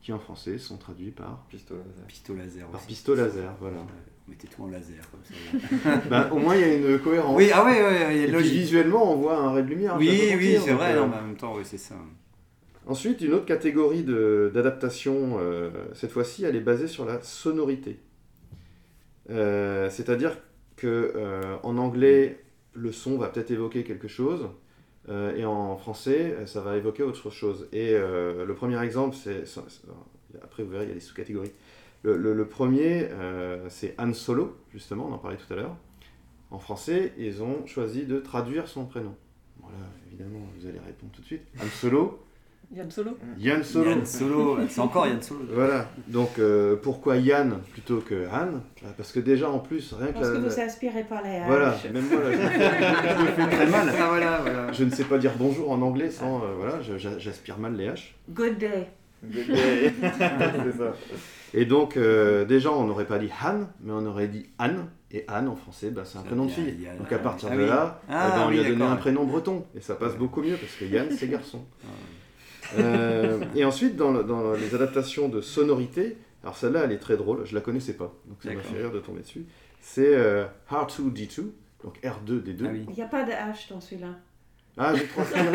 qui en français sont traduits par, Pistolet laser. Pistolet laser par aussi. pistolet laser. Voilà. Mettez tout en laser comme ça. Bah, au moins, il y a une cohérence. Oui, ah ouais, ouais, il y a Et une puis, logique. visuellement, on voit un ray de lumière. Oui, oui, c'est vrai, euh, non, mais en même temps, oui, c'est ça. Ensuite, une autre catégorie de- d'adaptation, euh, cette fois-ci, elle est basée sur la sonorité. Euh, C'est-à-dire que euh, en anglais, le son va peut-être évoquer quelque chose, euh, et en français, euh, ça va évoquer autre chose. Et euh, le premier exemple, c'est... Après, vous verrez, il y a des sous-catégories. Le, le- premier, c'est Han Solo, justement, on en parlait tout à l'heure. En français, ils ont choisi de traduire son prénom. Voilà, évidemment, vous allez répondre tout de suite. Han Solo, Yann Solo Yann Solo. Yann Solo, c'est encore Yann Solo. Voilà, donc euh, pourquoi Yann plutôt que Han Bah, Parce que déjà en plus, rien que Parce la- que la- vous inspirez par les Voilà, H. même moi là, je, je me fais très mal. Ah, voilà, voilà. Je ne sais pas dire bonjour en anglais sans. euh, voilà, j'aspire mal les H. Good day. Good day. c'est ça. Et donc, euh, déjà, on n'aurait pas dit Han, mais on aurait dit Anne. Et Anne en français, bah, c'est un prénom de fille. Donc à partir Ah de oui. là, Ah eh ben, on lui a donné un prénom breton. Et ça passe beaucoup mieux parce que Yann, c'est garçon. Ah Euh, et ensuite, dans, le- dans les adaptations de sonorité, alors celle-là, elle est très drôle, je la connaissais pas, donc ça m'a fait rire de tomber dessus. C'est euh, R2D2, donc R2D2. Ah oui. Il n'y a pas de H dans celui-là. Ah, j'ai trop tiré. Ah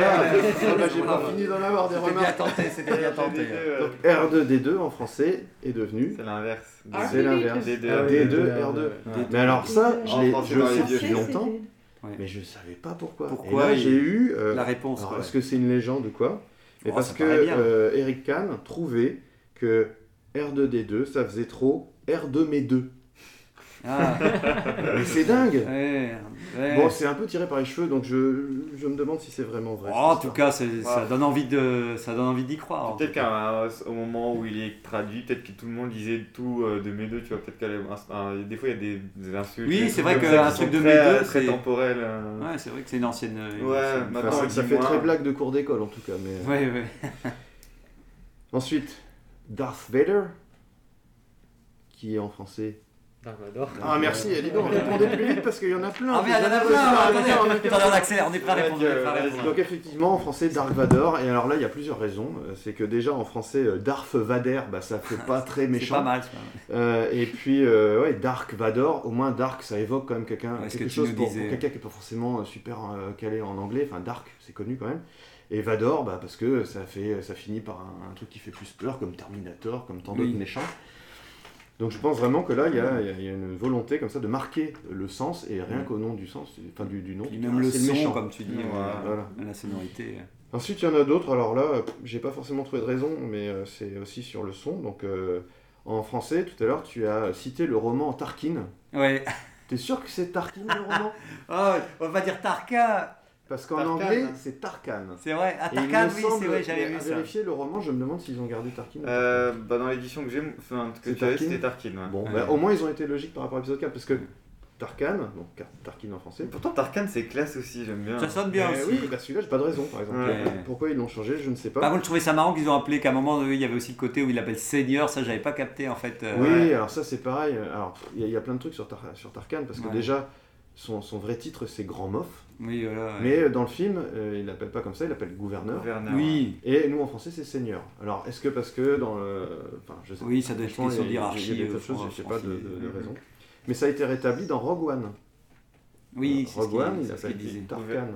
là, ah, bah, j'ai pas fini d'en avoir des C'était bien remarques. tenté, c'était bien tenté. Donc R2D2 en français est devenu. C'est l'inverse. Ah, C'est l'inverse. D2. Ah oui, D2, D2, R2. Ouais. Mais alors ça, D2. je l'ai- vieux depuis longtemps, Ouais. mais je savais pas pourquoi. Pourquoi j'ai eu. euh, La réponse, alors, quoi. Est-ce que c'est une légende ou quoi? Mais Oh, parce que euh, Eric Kahn trouvait que R2D2, ça faisait trop R2 mais 2. Ah, Mais c'est dingue ouais, ouais. Bon, c'est un peu tiré par les cheveux, donc je, je me demande si c'est vraiment vrai. Oh, en tout cas, ça donne envie de, ça donne envie d'y croire. Peut-être qu'au moment où il est traduit, peut-être que tout le monde lisait tout euh, de mes deux, tu vois. Peut-être un- des fois il y a des, des insultes. Oui, c'est vrai qu'un truc de mes deux, très c'est- temporel. euh. Ouais, c'est vrai que c'est une ancienne. une Ouais, ancienne- maintenant, Enfin, ça, fait moins. très blague de cours d'école en tout cas. Mais... Ouais, ouais. Ensuite, Darth Vader, qui est en français. Dark Vador. Ah merci, dis donc, répondez plus vite parce qu'il y en a plein. Ah, mais il y en a plein, on accélère, on est prêt à répondre. est à répondre. Donc effectivement, en français, Dark Vador, et alors là, il y a plusieurs raisons. Euh, C'est que déjà, en français, euh, Darth Vader, bah, ça fait pas très méchant. pas mal, c'est pas mal. Euh, et puis, euh, ouais, Dark Vador, au moins Dark, ça évoque quand même quelqu'un, Ouais, quelque que chose pour, quelqu'un qui n'est pas forcément euh, super euh, calé en anglais. Enfin, Dark, c'est connu quand même. Et Vador, bah, parce que ça, fait, ça finit par un, un truc qui fait plus peur, comme Terminator, comme tant d'autres Oui. méchants. Donc je pense vraiment que là, il y a, il y a- il y a une volonté comme ça de marquer le sens, et rien Mm. qu'au nom du sens, enfin du, du nom. Puis tu même le ah, c'est son, méchant. comme tu dis, Ouais, euh, voilà. la sonorité. Ensuite, il y en a d'autres. Alors là, j'ai pas forcément trouvé de raison, mais euh, c'est aussi sur le son. Donc, euh, en français, tout à l'heure, tu as cité le roman Tarkin. Ouais. T'es sûr que c'est Tarkin le roman? Ah, on va dire Tarka. Parce qu'en Tarkan. anglais, c'est Tarkan. C'est vrai. Ah, Tarkan, me oui, c'est vrai, j'avais vu à ça. vérifier le roman, je me demande s'ils ont gardé Tarkin. Euh, bah, dans l'édition que j'ai, enfin, que C'est tu avais, c'était Tarkin. ouais. Bon, Ouais. bah, au moins ils ont été logiques par rapport à l'épisode 4, parce que Tarkan, donc Tar- Tarkin en français. Pourtant, Tarkan c'est classe aussi, j'aime bien. Ça sonne bien Mais aussi. oui, bah celui-là, j'ai pas de raison, par exemple. Ouais. Pourquoi ils l'ont changé, je ne sais pas. Par contre, je trouvais ça marrant qu'ils ont appelé qu'à un moment, il y avait aussi le côté où il appelle Senior, ça j'avais pas capté en fait. euh, Oui, Ouais. alors ça c'est pareil. Alors il y, a- il y a plein de trucs sur, Tar- sur Tarkan parce que Ouais. déjà son, son vrai titre c'est Grand Moff, Oui, voilà. ouais. mais euh, dans le film euh, il l'appelle pas comme ça, il l'appelle gouverneur. Gouverneur, Oui, Et nous en français c'est Seigneur. Alors est-ce que parce que dans le. Enfin je sais Oui, ça doit être question Il y a des euh, choses, je sais pas de, de- de francilier. raison. Mais ça a été rétabli dans Rogue One. oui, c'est ce Rogue One il appelle. Tarkan.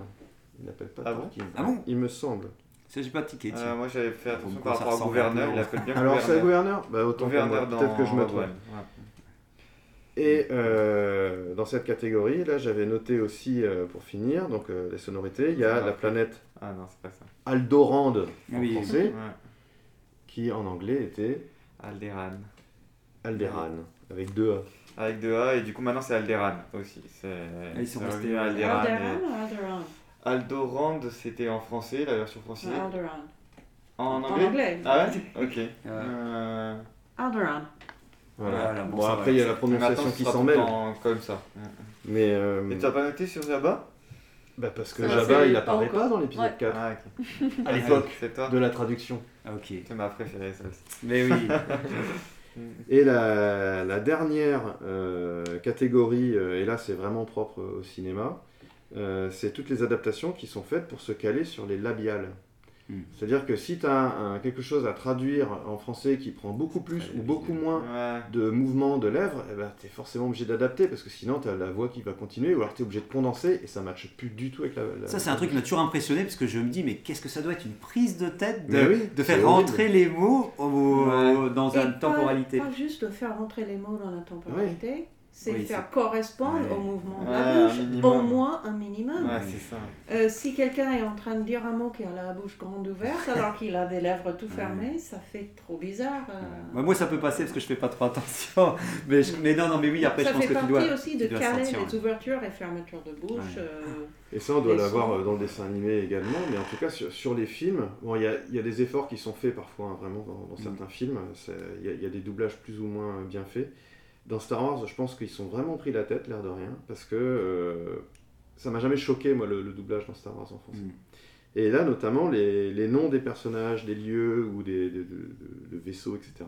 Il l'appelle pas Ah bon. Ah bon Il me semble. Ça, j'ai pas tiqué. Euh, moi j'avais fait attention par rapport au gouverneur, il appelle bien Alors c'est gouverneur. gouverneur? Bah autant. Gouverneur Peut-être que je me trompe. Et euh, dans cette catégorie, là, j'avais noté aussi, euh, pour finir, donc euh, les sonorités, il y a Ah, la planète Ah non, c'est pas ça. Aldorand en Ah oui. français, Ouais. qui en anglais était Alderan. Alderan, avec deux A. Avec deux A, et du coup maintenant c'est Alderan aussi. C'est... ils sont restés à Alderan. Alderan. Et- ou Alderan? Aldorand, c'était en français, la version française. Non, Alderan. En En anglais? anglais. Ah ouais? Ok. Ouais. Euh, Alderan. Voilà. Voilà, bon, après, il y a la prononciation qui s'en mêle. comme ça. Mais euh, Et tu as pas noté sur Jabba? Bah, parce que Jabba, il apparaît encore. pas dans l'épisode Ouais. 4, Ah ok. à l'époque C'est toi de la traduction. Ah, Ok. C'est ma préférée ça aussi. Mais oui. Et la, la dernière euh, catégorie, euh, et là c'est vraiment propre au cinéma, euh, c'est toutes les adaptations qui sont faites pour se caler sur les labiales. Mm. C'est-à-dire que si tu as quelque chose à traduire en français qui prend beaucoup plus ou beaucoup moins Ouais. de mouvements de lèvres, eh ben, tu es forcément obligé d'adapter parce que sinon tu as la voix qui va continuer ou alors tu es obligé de condenser et ça ne matche plus du tout avec la. la- Ça, c'est un truc qui m'a toujours impressionné parce que je me dis, mais qu'est-ce que ça doit être une prise de tête de, oui, faire horrible. rentrer les mots au- Ouais. dans Et une pas- temporalité. Pas, juste de faire rentrer les mots dans la temporalité, c'est Oui, faire correspondre Ouais. au mouvement de la bouche, au moins un minimum. Ouais, ça. Euh, si quelqu'un est en train de dire un mot qui a la bouche grande ouverte alors qu'il a des lèvres tout fermées, ça fait trop bizarre. euh. Moi, ça peut passer parce que je fais pas trop attention. Mais, je- mais non, non, mais oui, après, ça je pense fait que tu partie dois. aussi de tu dois caler sentir, les ouvertures et fermetures de bouche. Ouais. euh, Et ça, on doit l'avoir euh, dans le dessin animé également, mais en tout cas, sur, sur les films, bon, il y a, y a des efforts qui sont faits parfois, hein, vraiment, dans, dans certains films. Il y, y a des doublages plus ou moins bien faits. Dans Star Wars, je pense qu'ils sont vraiment pris la tête, l'air de rien, parce que euh, ça m'a jamais choqué, moi, le, le doublage dans Star Wars en français. Mm. Et là, notamment, les, les noms des personnages, des lieux ou des, de, de- de- de vaisseaux, etc.,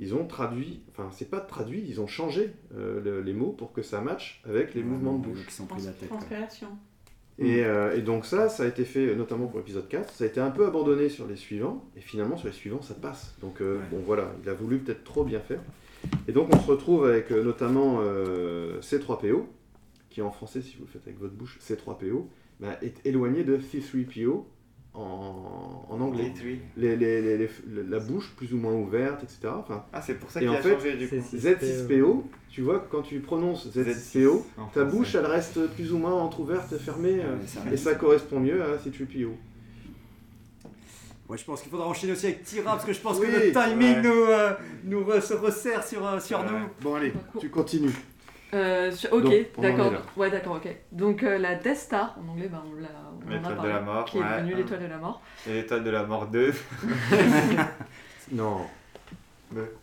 ils ont traduit, enfin, c'est pas traduit, ils ont changé euh, le- les mots pour que ça matche avec les mouvements de bouche. Qui sont pris la tête. Et, euh, et donc ça, ça a été fait notamment pour l'épisode 4, ça a été un peu abandonné sur les suivants, et finalement sur les suivants ça passe. Donc euh, Ouais. bon voilà, il a voulu peut-être trop bien faire. Et donc on se retrouve avec euh, notamment euh, C3PO, qui en français, si vous le faites avec votre bouche, C3PO, bah, est éloigné de C3PO en, en anglais. Les, les- les- les- la bouche plus ou moins ouverte, etc. Enfin, Ah, c'est pour ça Et qu'il en a fait, changé du coup. c'est- Z6PO, tu vois, quand tu prononces Z6PO, en ta français. bouche elle reste plus ou moins entrouverte, fermée. euh, Ouais, ça et ça correspond mieux à C3PO. Ouais, je pense qu'il faudra enchaîner aussi avec Tira parce que je pense Oui, que le timing ouais. nous, euh, nous re- se resserre sur, euh, sur Ouais. nous. Bon allez, tu continues. Euh, sur- ok, d'accord. Ouais, d'accord, ok. Donc euh, la Death Star, en anglais, bah, on l'a on en a L'étoile de parlé, la mort, qui est devenue l'étoile de la mort. Et l'étoile de la mort 2. Non.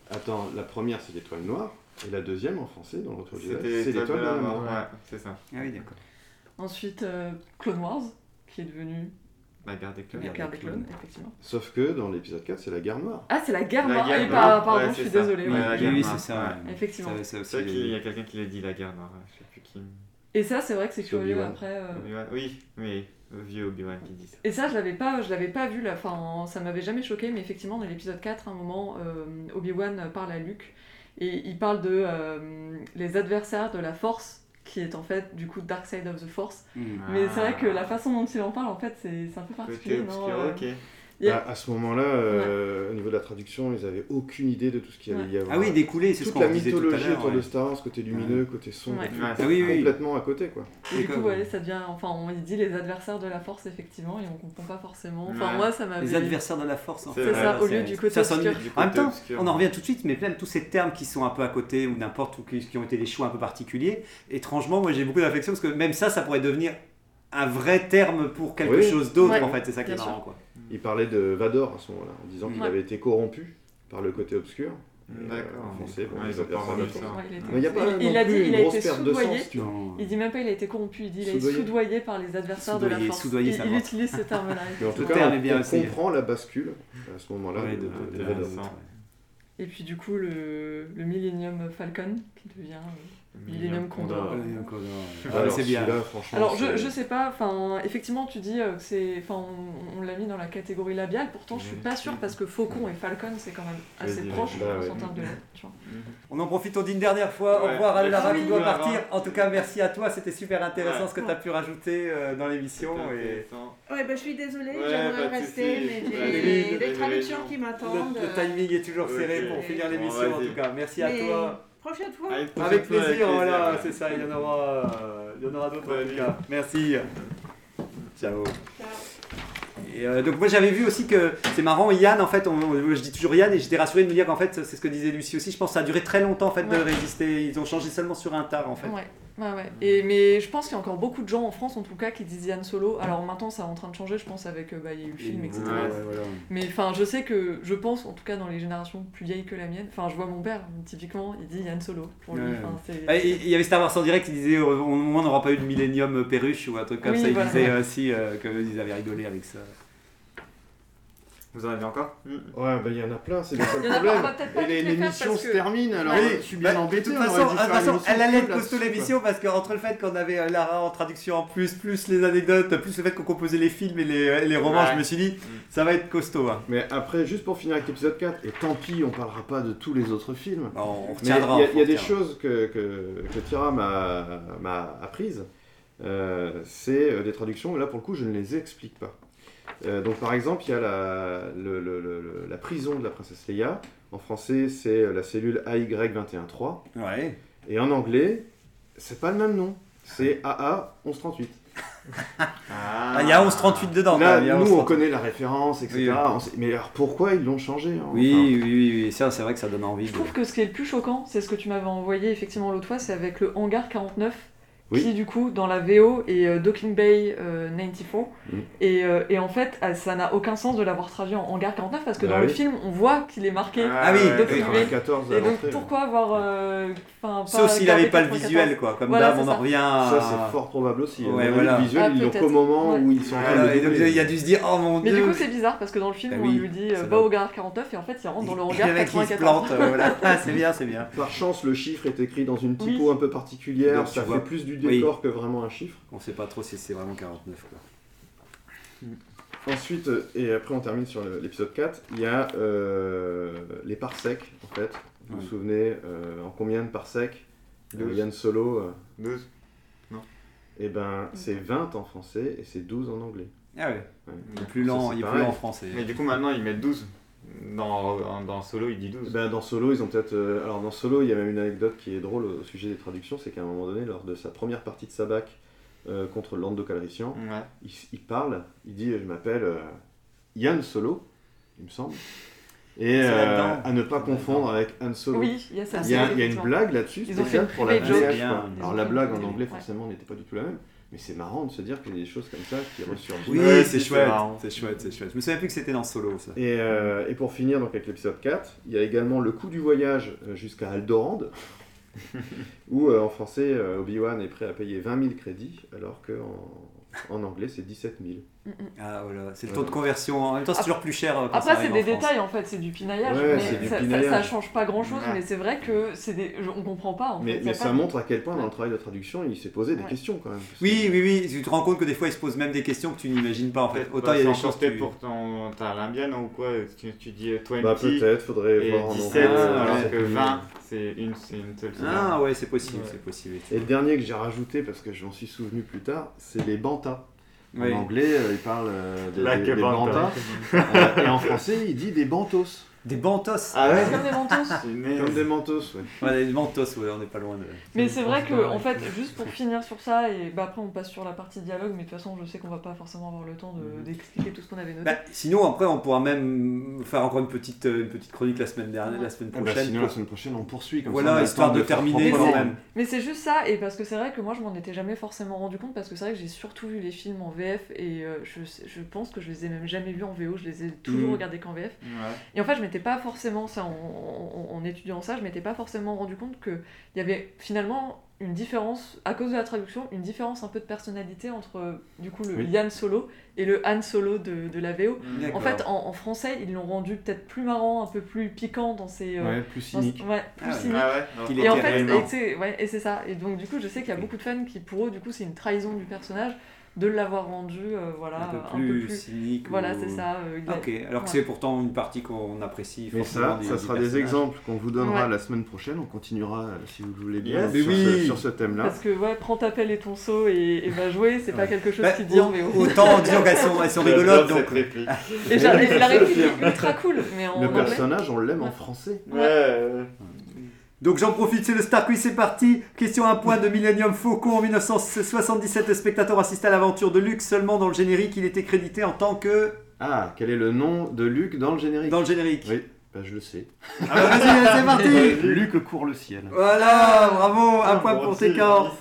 Attends, la première c'est l'étoile noire, et la deuxième en français dans l'autre c'est l'étoile de la mort. mort. Ouais, c'est ça. Ah oui, d'accord. Ensuite, euh, Clone Wars, qui est devenu La guerre des clones. la Guerre des clones, effectivement. Sauf que dans l'épisode 4 c'est la guerre noire. Ah, c'est la guerre La noire. guerre noire. par- pardon, Ouais, je suis ça. désolée. Ouais, oui. c'est ça. ouais. Effectivement. C'est vrai qu'il y a quelqu'un qui l'a dit, la guerre noire. Je sais plus qui. Et ça, c'est vrai que c'est curieux Obi-Wan. après. euh, Obi-Wan Oui, oui, vieux Obi-Wan qui dit ça. Et ça, je l'avais pas, je l'avais pas vu là. Enfin, ça m'avait jamais choqué, mais effectivement, dans l'épisode 4, à un moment, euh, Obi-Wan parle à Luke et il parle de euh, les adversaires de la Force, qui est en fait du coup Dark Side of the Force. Hmm. Mais c'est vrai que la façon dont il en parle, en fait, c'est c'est un peu particulier, Côté non obscur, euh, ok. Bah, à ce moment-là, euh, au niveau de la traduction, ils avaient aucune idée de tout ce qu'il allait y avoir. Ah oui, découler, c'est ce Toute qu'on la disait tout à mythologie autour de. Star Wars, côté lumineux, côté côté- Ouais, Ah oui, oui. complètement à côté quoi. Et du coup, ouais, ça devient. Enfin, on dit les adversaires de la Force, effectivement, et on comprend pas forcément. Enfin, Ouais. moi, ça m'avait. Les adversaires de la force, en C'est fait. C'est ça, au lieu du côté obscur. Du En même côté temps, obscur. on en revient tout de suite, mais même tous ces termes qui sont un peu à côté ou n'importe ou qui, ont été des choix un peu particuliers, étrangement, moi j'ai beaucoup d'affection parce que même ça, ça pourrait devenir un vrai terme pour quelque chose d'autre en fait, c'est ça qui est marrant quoi. Il parlait de Vador à ce moment-là, en disant qu'il Ouais. avait été corrompu par le côté obscur. Euh, D'accord. français, bon, Ouais, il, a pas il- il non a plus dit, il a été soudoyé. sens. Il dit même pas il a été corrompu, il dit il a été Soudoyé. soudoyé par les adversaires de la force. soudoyé, il, utilise ce terme-là. En tout cas, on, est bien on aussi. comprend la bascule à ce moment-là Ouais, de, de- de- de- de Vador. Vincent. Et puis du coup, le, le Millennium Falcon qui devient euh, Millennium Condor. Ouais, encore, non. Ah, Ah, alors, c'est bien. franchement, Alors je, c'est- je sais pas, enfin effectivement tu dis euh, que c'est, enfin on, on l'a mis dans la catégorie labiale, pourtant je suis pas sûre parce que Faucon et Falcon c'est quand même assez proche bah en ouais. termes de tu vois. On en profite, on dit une dernière fois. Au revoir à Lara Merci qui doit beaucoup, Lara. partir. En tout cas, merci à toi. C'était super intéressant Ouais. ce que tu as pu rajouter euh, dans l'émission. Et... Intéressant. Ouais, bah, je suis désolée, Ouais, j'aimerais rester, mais j'ai des traductions qui m'attendent. le timing est toujours serré pour finir l'émission en tout cas. Merci à toi. Prochaine fois. Allez, prochaine Avec plaisir, voilà, ouais. c'est ça, il y en aura, euh, il y en aura d'autres en Salut. tout cas. Merci. Ciao. Ciao. Et euh, donc moi j'avais vu aussi que c'est marrant, Yann en fait, on- on- je dis toujours Yann et j'étais rassuré de me dire qu'en fait c'est ce que disait Lucie aussi, je pense que ça a duré très longtemps en fait de résister, ils ont changé seulement sur un tard en fait. Ouais, ouais, ouais. Et, mais je pense qu'il y a encore beaucoup de gens en France en tout cas qui disent Yann Solo. Alors maintenant ça est en train de changer, je pense avec, euh, bah, il y a eu le film, etc. Ouais, ouais, voilà. Mais enfin je sais que, je pense en tout cas dans les générations plus vieilles que la mienne, enfin je vois mon père typiquement, il dit Yann Solo. Pour lui. Ah, Il y avait Star Wars en direct, il disait euh, au moins on n'aura pas eu de Millennium Perruche ou un truc comme Oui, ça, il voilà. disait aussi euh, qu'ils avaient rigolé avec ça. Vous en avez encore? Ouais, bah il y en a plein, c'est le on problème. pas Et l'émission se que- termine, alors Oui, je suis bien bah, embêté. De toute on façon, de elle allait être costaud l'émission parce qu'entre le fait qu'on avait euh, Lara en traduction en plus, plus les anecdotes, plus le fait qu'on composait les films et les, et les romans, Ouais. je me suis dit, ça va être costaud. hein. Mais après, juste pour finir avec l'épisode 4, et tant pis, on parlera pas de tous les autres films. Bah, on retiendra. il y a, il y a on des choses que, que, que Tira m'a m'a apprises. Euh, c'est euh, des traductions, et là pour le coup, je ne les explique pas. Euh, donc par exemple, il y a la, le- le- le- le- la prison de la princesse Leia. En français, c'est euh, la cellule AY213. Ouais. Et en anglais, c'est pas le même nom. C'est AA 1138. Ah, il y a 1138 dedans. quand Là, nous, on 1138. connaît la référence, etc. Oui, oui. Mais alors pourquoi ils l'ont changé hein, Oui, enfin oui, oui, oui, ça c'est vrai que ça donne envie. Je de- trouve que ce qui est le plus choquant, c'est ce que tu m'avais envoyé effectivement l'autre fois, c'est avec le hangar 49, Oui. qui du coup dans la VO est euh, Docking Bay euh, 94. Mm. Et, euh, et en fait, euh, ça n'a aucun sens de l'avoir traduit en hangar 49 parce que Bah dans le film, on voit qu'il est marqué. Ah oui, Docking Bay. 14 à Et donc pourquoi avoir. euh, enfin, pas Sauf s'il garder avait pas le 94? visuel, quoi. Comme Voilà, d'hab, on ça. en revient. Ça, à- c'est fort probable aussi. Ouais, Le voilà. visuel, Ah, ils l'ont qu'au moment Ouais. où ils sont en train Voilà, de et donc il a dû se dire, oh mon Mais dieu. du coup, c'est bizarre parce que dans le film, Bah on lui dit ça euh, va au hangar 49 et en fait, il rentre dans le hangar Le mec, il se 94. plante, euh, voilà. Ah, c'est bien, c'est bien. Par chance, le chiffre est écrit dans une typo un peu particulière. Ça fait plus du Oui. décor que vraiment un chiffre. On sait pas trop si c'est vraiment 49, quoi. Ensuite, euh, et après on termine sur l'épisode 4, il y a euh, les parsecs en fait. Vous vous Ouais. souvenez euh, en combien de parsecs de Douze. Yann Solo euh, 12. Eh ben c'est 20 en français et c'est 12 en anglais. Ah ouais. Ouais. Il est plus Ça, lent, c'est il est plus lent en français. Mais du coup, maintenant, ils mettent 12. Dans, dans Solo, il dit 12. Eh ben, dans Solo, ils ont peut-être. euh, alors, dans Solo, il y a même une anecdote qui est drôle au sujet des traductions c'est qu'à un moment donné, lors de sa première partie de Sabak euh, contre Lando Calrissian, Ouais. il, il parle, il dit Je m'appelle euh, Yann Solo, il me semble. Et euh, à ne pas confondre avec Han Solo. Oui, il y a ça. Il y a, il y a une blague là-dessus, Ils ont spéciale fait pour la VF. Alors la blague en anglais forcément n'était pas du tout la même, mais c'est marrant de se dire qu'il y a des choses comme ça qui ressurgissent. Oui, Ouais, c'est c'est chouette, c'est chouette, c'est chouette. Je me souviens plus que c'était dans Solo, ça. Et, euh, et pour finir donc avec l'épisode 4, il y a également le coup du voyage euh, jusqu'à Aldorand, où euh, en français Obi-Wan est prêt à payer 20 000 crédits, alors qu'en en anglais c'est 17 000. Ah voilà, c'est le taux de conversion. En même temps, c'est toujours plus cher euh, quand ça Après, c'est des en détails en fait, c'est du pinaillage. Ouais, mais du ça, pinaillage. ça change pas grand chose, Ouais. mais c'est vrai que c'est des... on comprend pas en Mais, fait. mais ça pas montre à quel point dans le travail de traduction il s'est posé des Ouais. questions quand même. que- Oui, oui, oui. Tu te rends compte que des fois, ils se posent même des questions que tu n'imagines pas en fait. Autant bah, il y a des peut-être tu- pour ton, ta limbienne ou quoi. Tu, tu dis 20 Bah peut-être, faudrait et voir en 17, anglais. Ah, alors ouais. que 20, c'est une, une seule. Ah ouais, c'est possible, c'est possible. Et le dernier que j'ai rajouté parce que je m'en suis souvenu plus tard, c'est les bantas. En anglais, euh, il parle euh, des, des- des bantas. Et en français, il dit des bantos. Des bantos. Ah ouais Comme des mentos. Comme des mentos, ouais. Ouais, des bantos, ouais, on n'est pas loin de. Mais c'est vrai que, en fait, juste pour finir sur ça, et bah après on passe sur la partie dialogue, mais de toute façon je sais qu'on va pas forcément avoir le temps de- d'expliquer tout ce qu'on avait noté. Bah, sinon, après, on pourra même faire encore une petite, euh, une petite chronique la semaine dernière, la semaine Ah bah, prochaine. sinon, pour- la semaine prochaine, on poursuit. Comme Voilà, ça, histoire de terminer proprement. quand même. Mais c'est juste ça, et parce que c'est vrai que moi je m'en étais jamais forcément rendu compte, parce que c'est vrai que j'ai surtout vu les films en VF, et euh, je, je pense que je les ai même jamais vus en VO, je les ai toujours Mhm. regardés qu'en VF. Ouais. Et en fait, je m'étais pas forcément, ça, en, en- en étudiant ça, je m'étais pas forcément rendu compte qu'il y avait finalement une différence, à cause de la traduction, une différence un peu de personnalité entre du coup le Oui. Yann Solo et le Han Solo de, de la VO. En fait, en, en français, ils l'ont rendu peut-être plus marrant, un peu plus piquant dans ses. euh, Ouais, plus dans- cynique. ouais, plus Ah cynique. Ah ouais Et en fait, ouais, et c'est ça. Et donc, du coup, je sais qu'il y a beaucoup de fans qui, pour eux, du coup, c'est une trahison du personnage de l'avoir rendu, euh, voilà, un peu plus, cynique. Voilà, ou- c'est ça. euh, il a- Ok, alors que c'est pourtant une partie qu'on apprécie. Mais ça, ça sera des exemples qu'on vous donnera Ouais. la semaine prochaine. On continuera, euh, si vous le voulez bien, Yes. sur, Mais ce, sur ce thème-là. Parce que, ouais, prends ta pelle et ton seau et, et va jouer, c'est pas Ouais. quelque chose Bah, qu'il dit en au- VO. Autant dire qu'elles sont, elles sont rigolotes, donc. Et la réplique est ultra cool, mais en Le anglais. personnage, on l'aime en Ouais. français. Ouais, ouais. Donc j'en profite, c'est le Star Quiz, c'est parti. Question à un point de Millennium Faucon. En 1977, le spectateur assiste à l'aventure de Luke. Seulement dans le générique, il était crédité en tant que. Ah, quel est le nom de Luc dans le générique? Dans le générique. Oui, bah, je le sais. Ah bah, vas-y, c'est parti. Luc court le ciel. Voilà, bravo, un point Bon, pour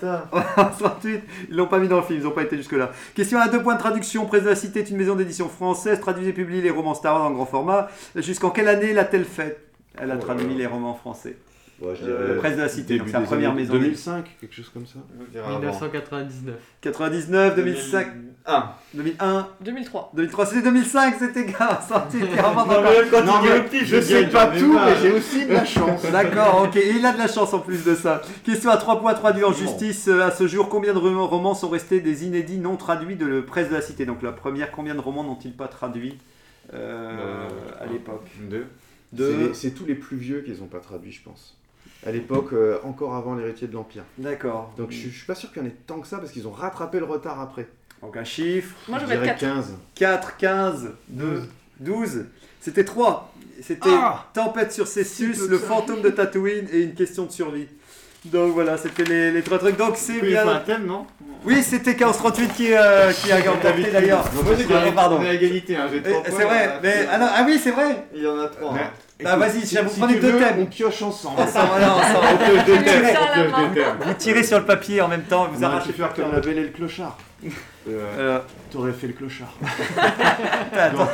ça. 38, ils l'ont pas mis dans le film, ils ont pas été jusque-là. Question à deux points de traduction. Presse de la Cité est une maison d'édition française, traduit et publie les romans Star Wars en grand format. Jusqu'en quelle année l'a-t-elle fait Elle a Oh traduit les romans français. Ouais, je Euh, Presse de la Cité, donc des première années maison. 2005, quelque chose comme ça. Je dirais avant. 1999. 99, 2005, 2001. 2001, 2003. 2003, c'était 2005, c'était gars, vraiment Non, il dit mais au pif, je dis, sais pas tout, mais j'ai aussi de la chance. D'accord, ok. Et il a de la chance en plus de ça. Question à 3 points traduits en justice. Euh, À ce jour, combien de rom- romans sont restés des inédits non traduits de la presse de la cité? Donc la première, combien de romans n'ont-ils pas traduits euh, Euh, à l'époque? Deux. C'est Deux. C'est tous les plus vieux qu'ils n'ont pas traduit, je pense. À l'époque, euh, encore avant l'héritier de l'Empire. D'accord. Donc je, je suis pas sûr qu'il y en ait tant que ça parce qu'ils ont rattrapé le retard après. Donc un chiffre. Moi, je je vais mettre dirais 4. 15. 4, 15, 12. 12. C'était 3. C'était Ah Tempête sur Cessus, le fantôme de Tatooine et une question de survie. Donc voilà, c'était les, les trois trucs. Donc c'est faut un bien. thème, non? Oui, c'était Chaos 38 qui, euh, qui a remporté d'ailleurs. Moi j'ai Ah, pardon. On est à égalité, hein, j'ai Eh, C'est vrai, mais ah, non, ah oui, c'est vrai. Il y en a trois. Mais- hein. Bah vas-y, si, vous si prenez deux veux, thèmes. On pioche ensemble. Ensemble, voilà, ensemble. On pioche deux thèmes. Vous tirez sur le papier en même temps, vous arrachez faire comme la belle et le clochard. Euh, Euh, T'aurais fait le clochard. attends,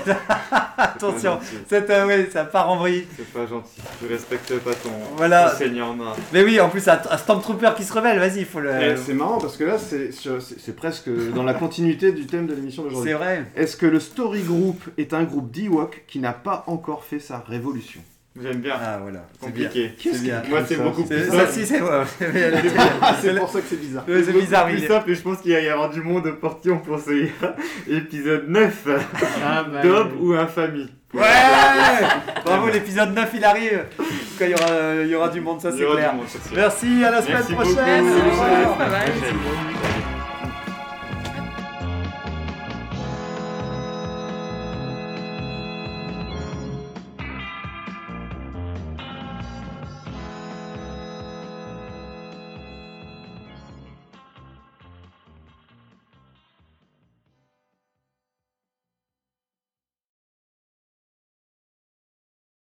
attention, c'est euh, ouais, ça part en vrille. C'est pas gentil. Je respecte pas ton, Voilà. ton seigneur nain. Mais oui, en plus, un, un Stormtrooper qui se révèle, vas-y, il faut le. Eh, C'est marrant parce que là, c'est presque dans la continuité du thème de l'émission d'aujourd'hui. C'est vrai. Est-ce que le Story Group est un groupe d'Ewok qui n'a pas encore fait sa révolution? J'aime bien. Ah voilà. Compliqué. C'est bien. Moi c'est ça, beaucoup plus Ça, simple. si, c'est ouais, C'est pour ça que c'est bizarre. Ouais, c'est bizarre, plus simple et je pense qu'il va y avoir du monde au portillon pour ce épisode 9 Ah bah. Dob ou infamie. Ouais Bravo, l'épisode 9 il arrive. En tout cas, il y aura, il y aura du monde, ça c'est clair. ça. Merci, à la semaine Merci prochaine. beaucoup. Au revoir. Bye bye. Prochaine.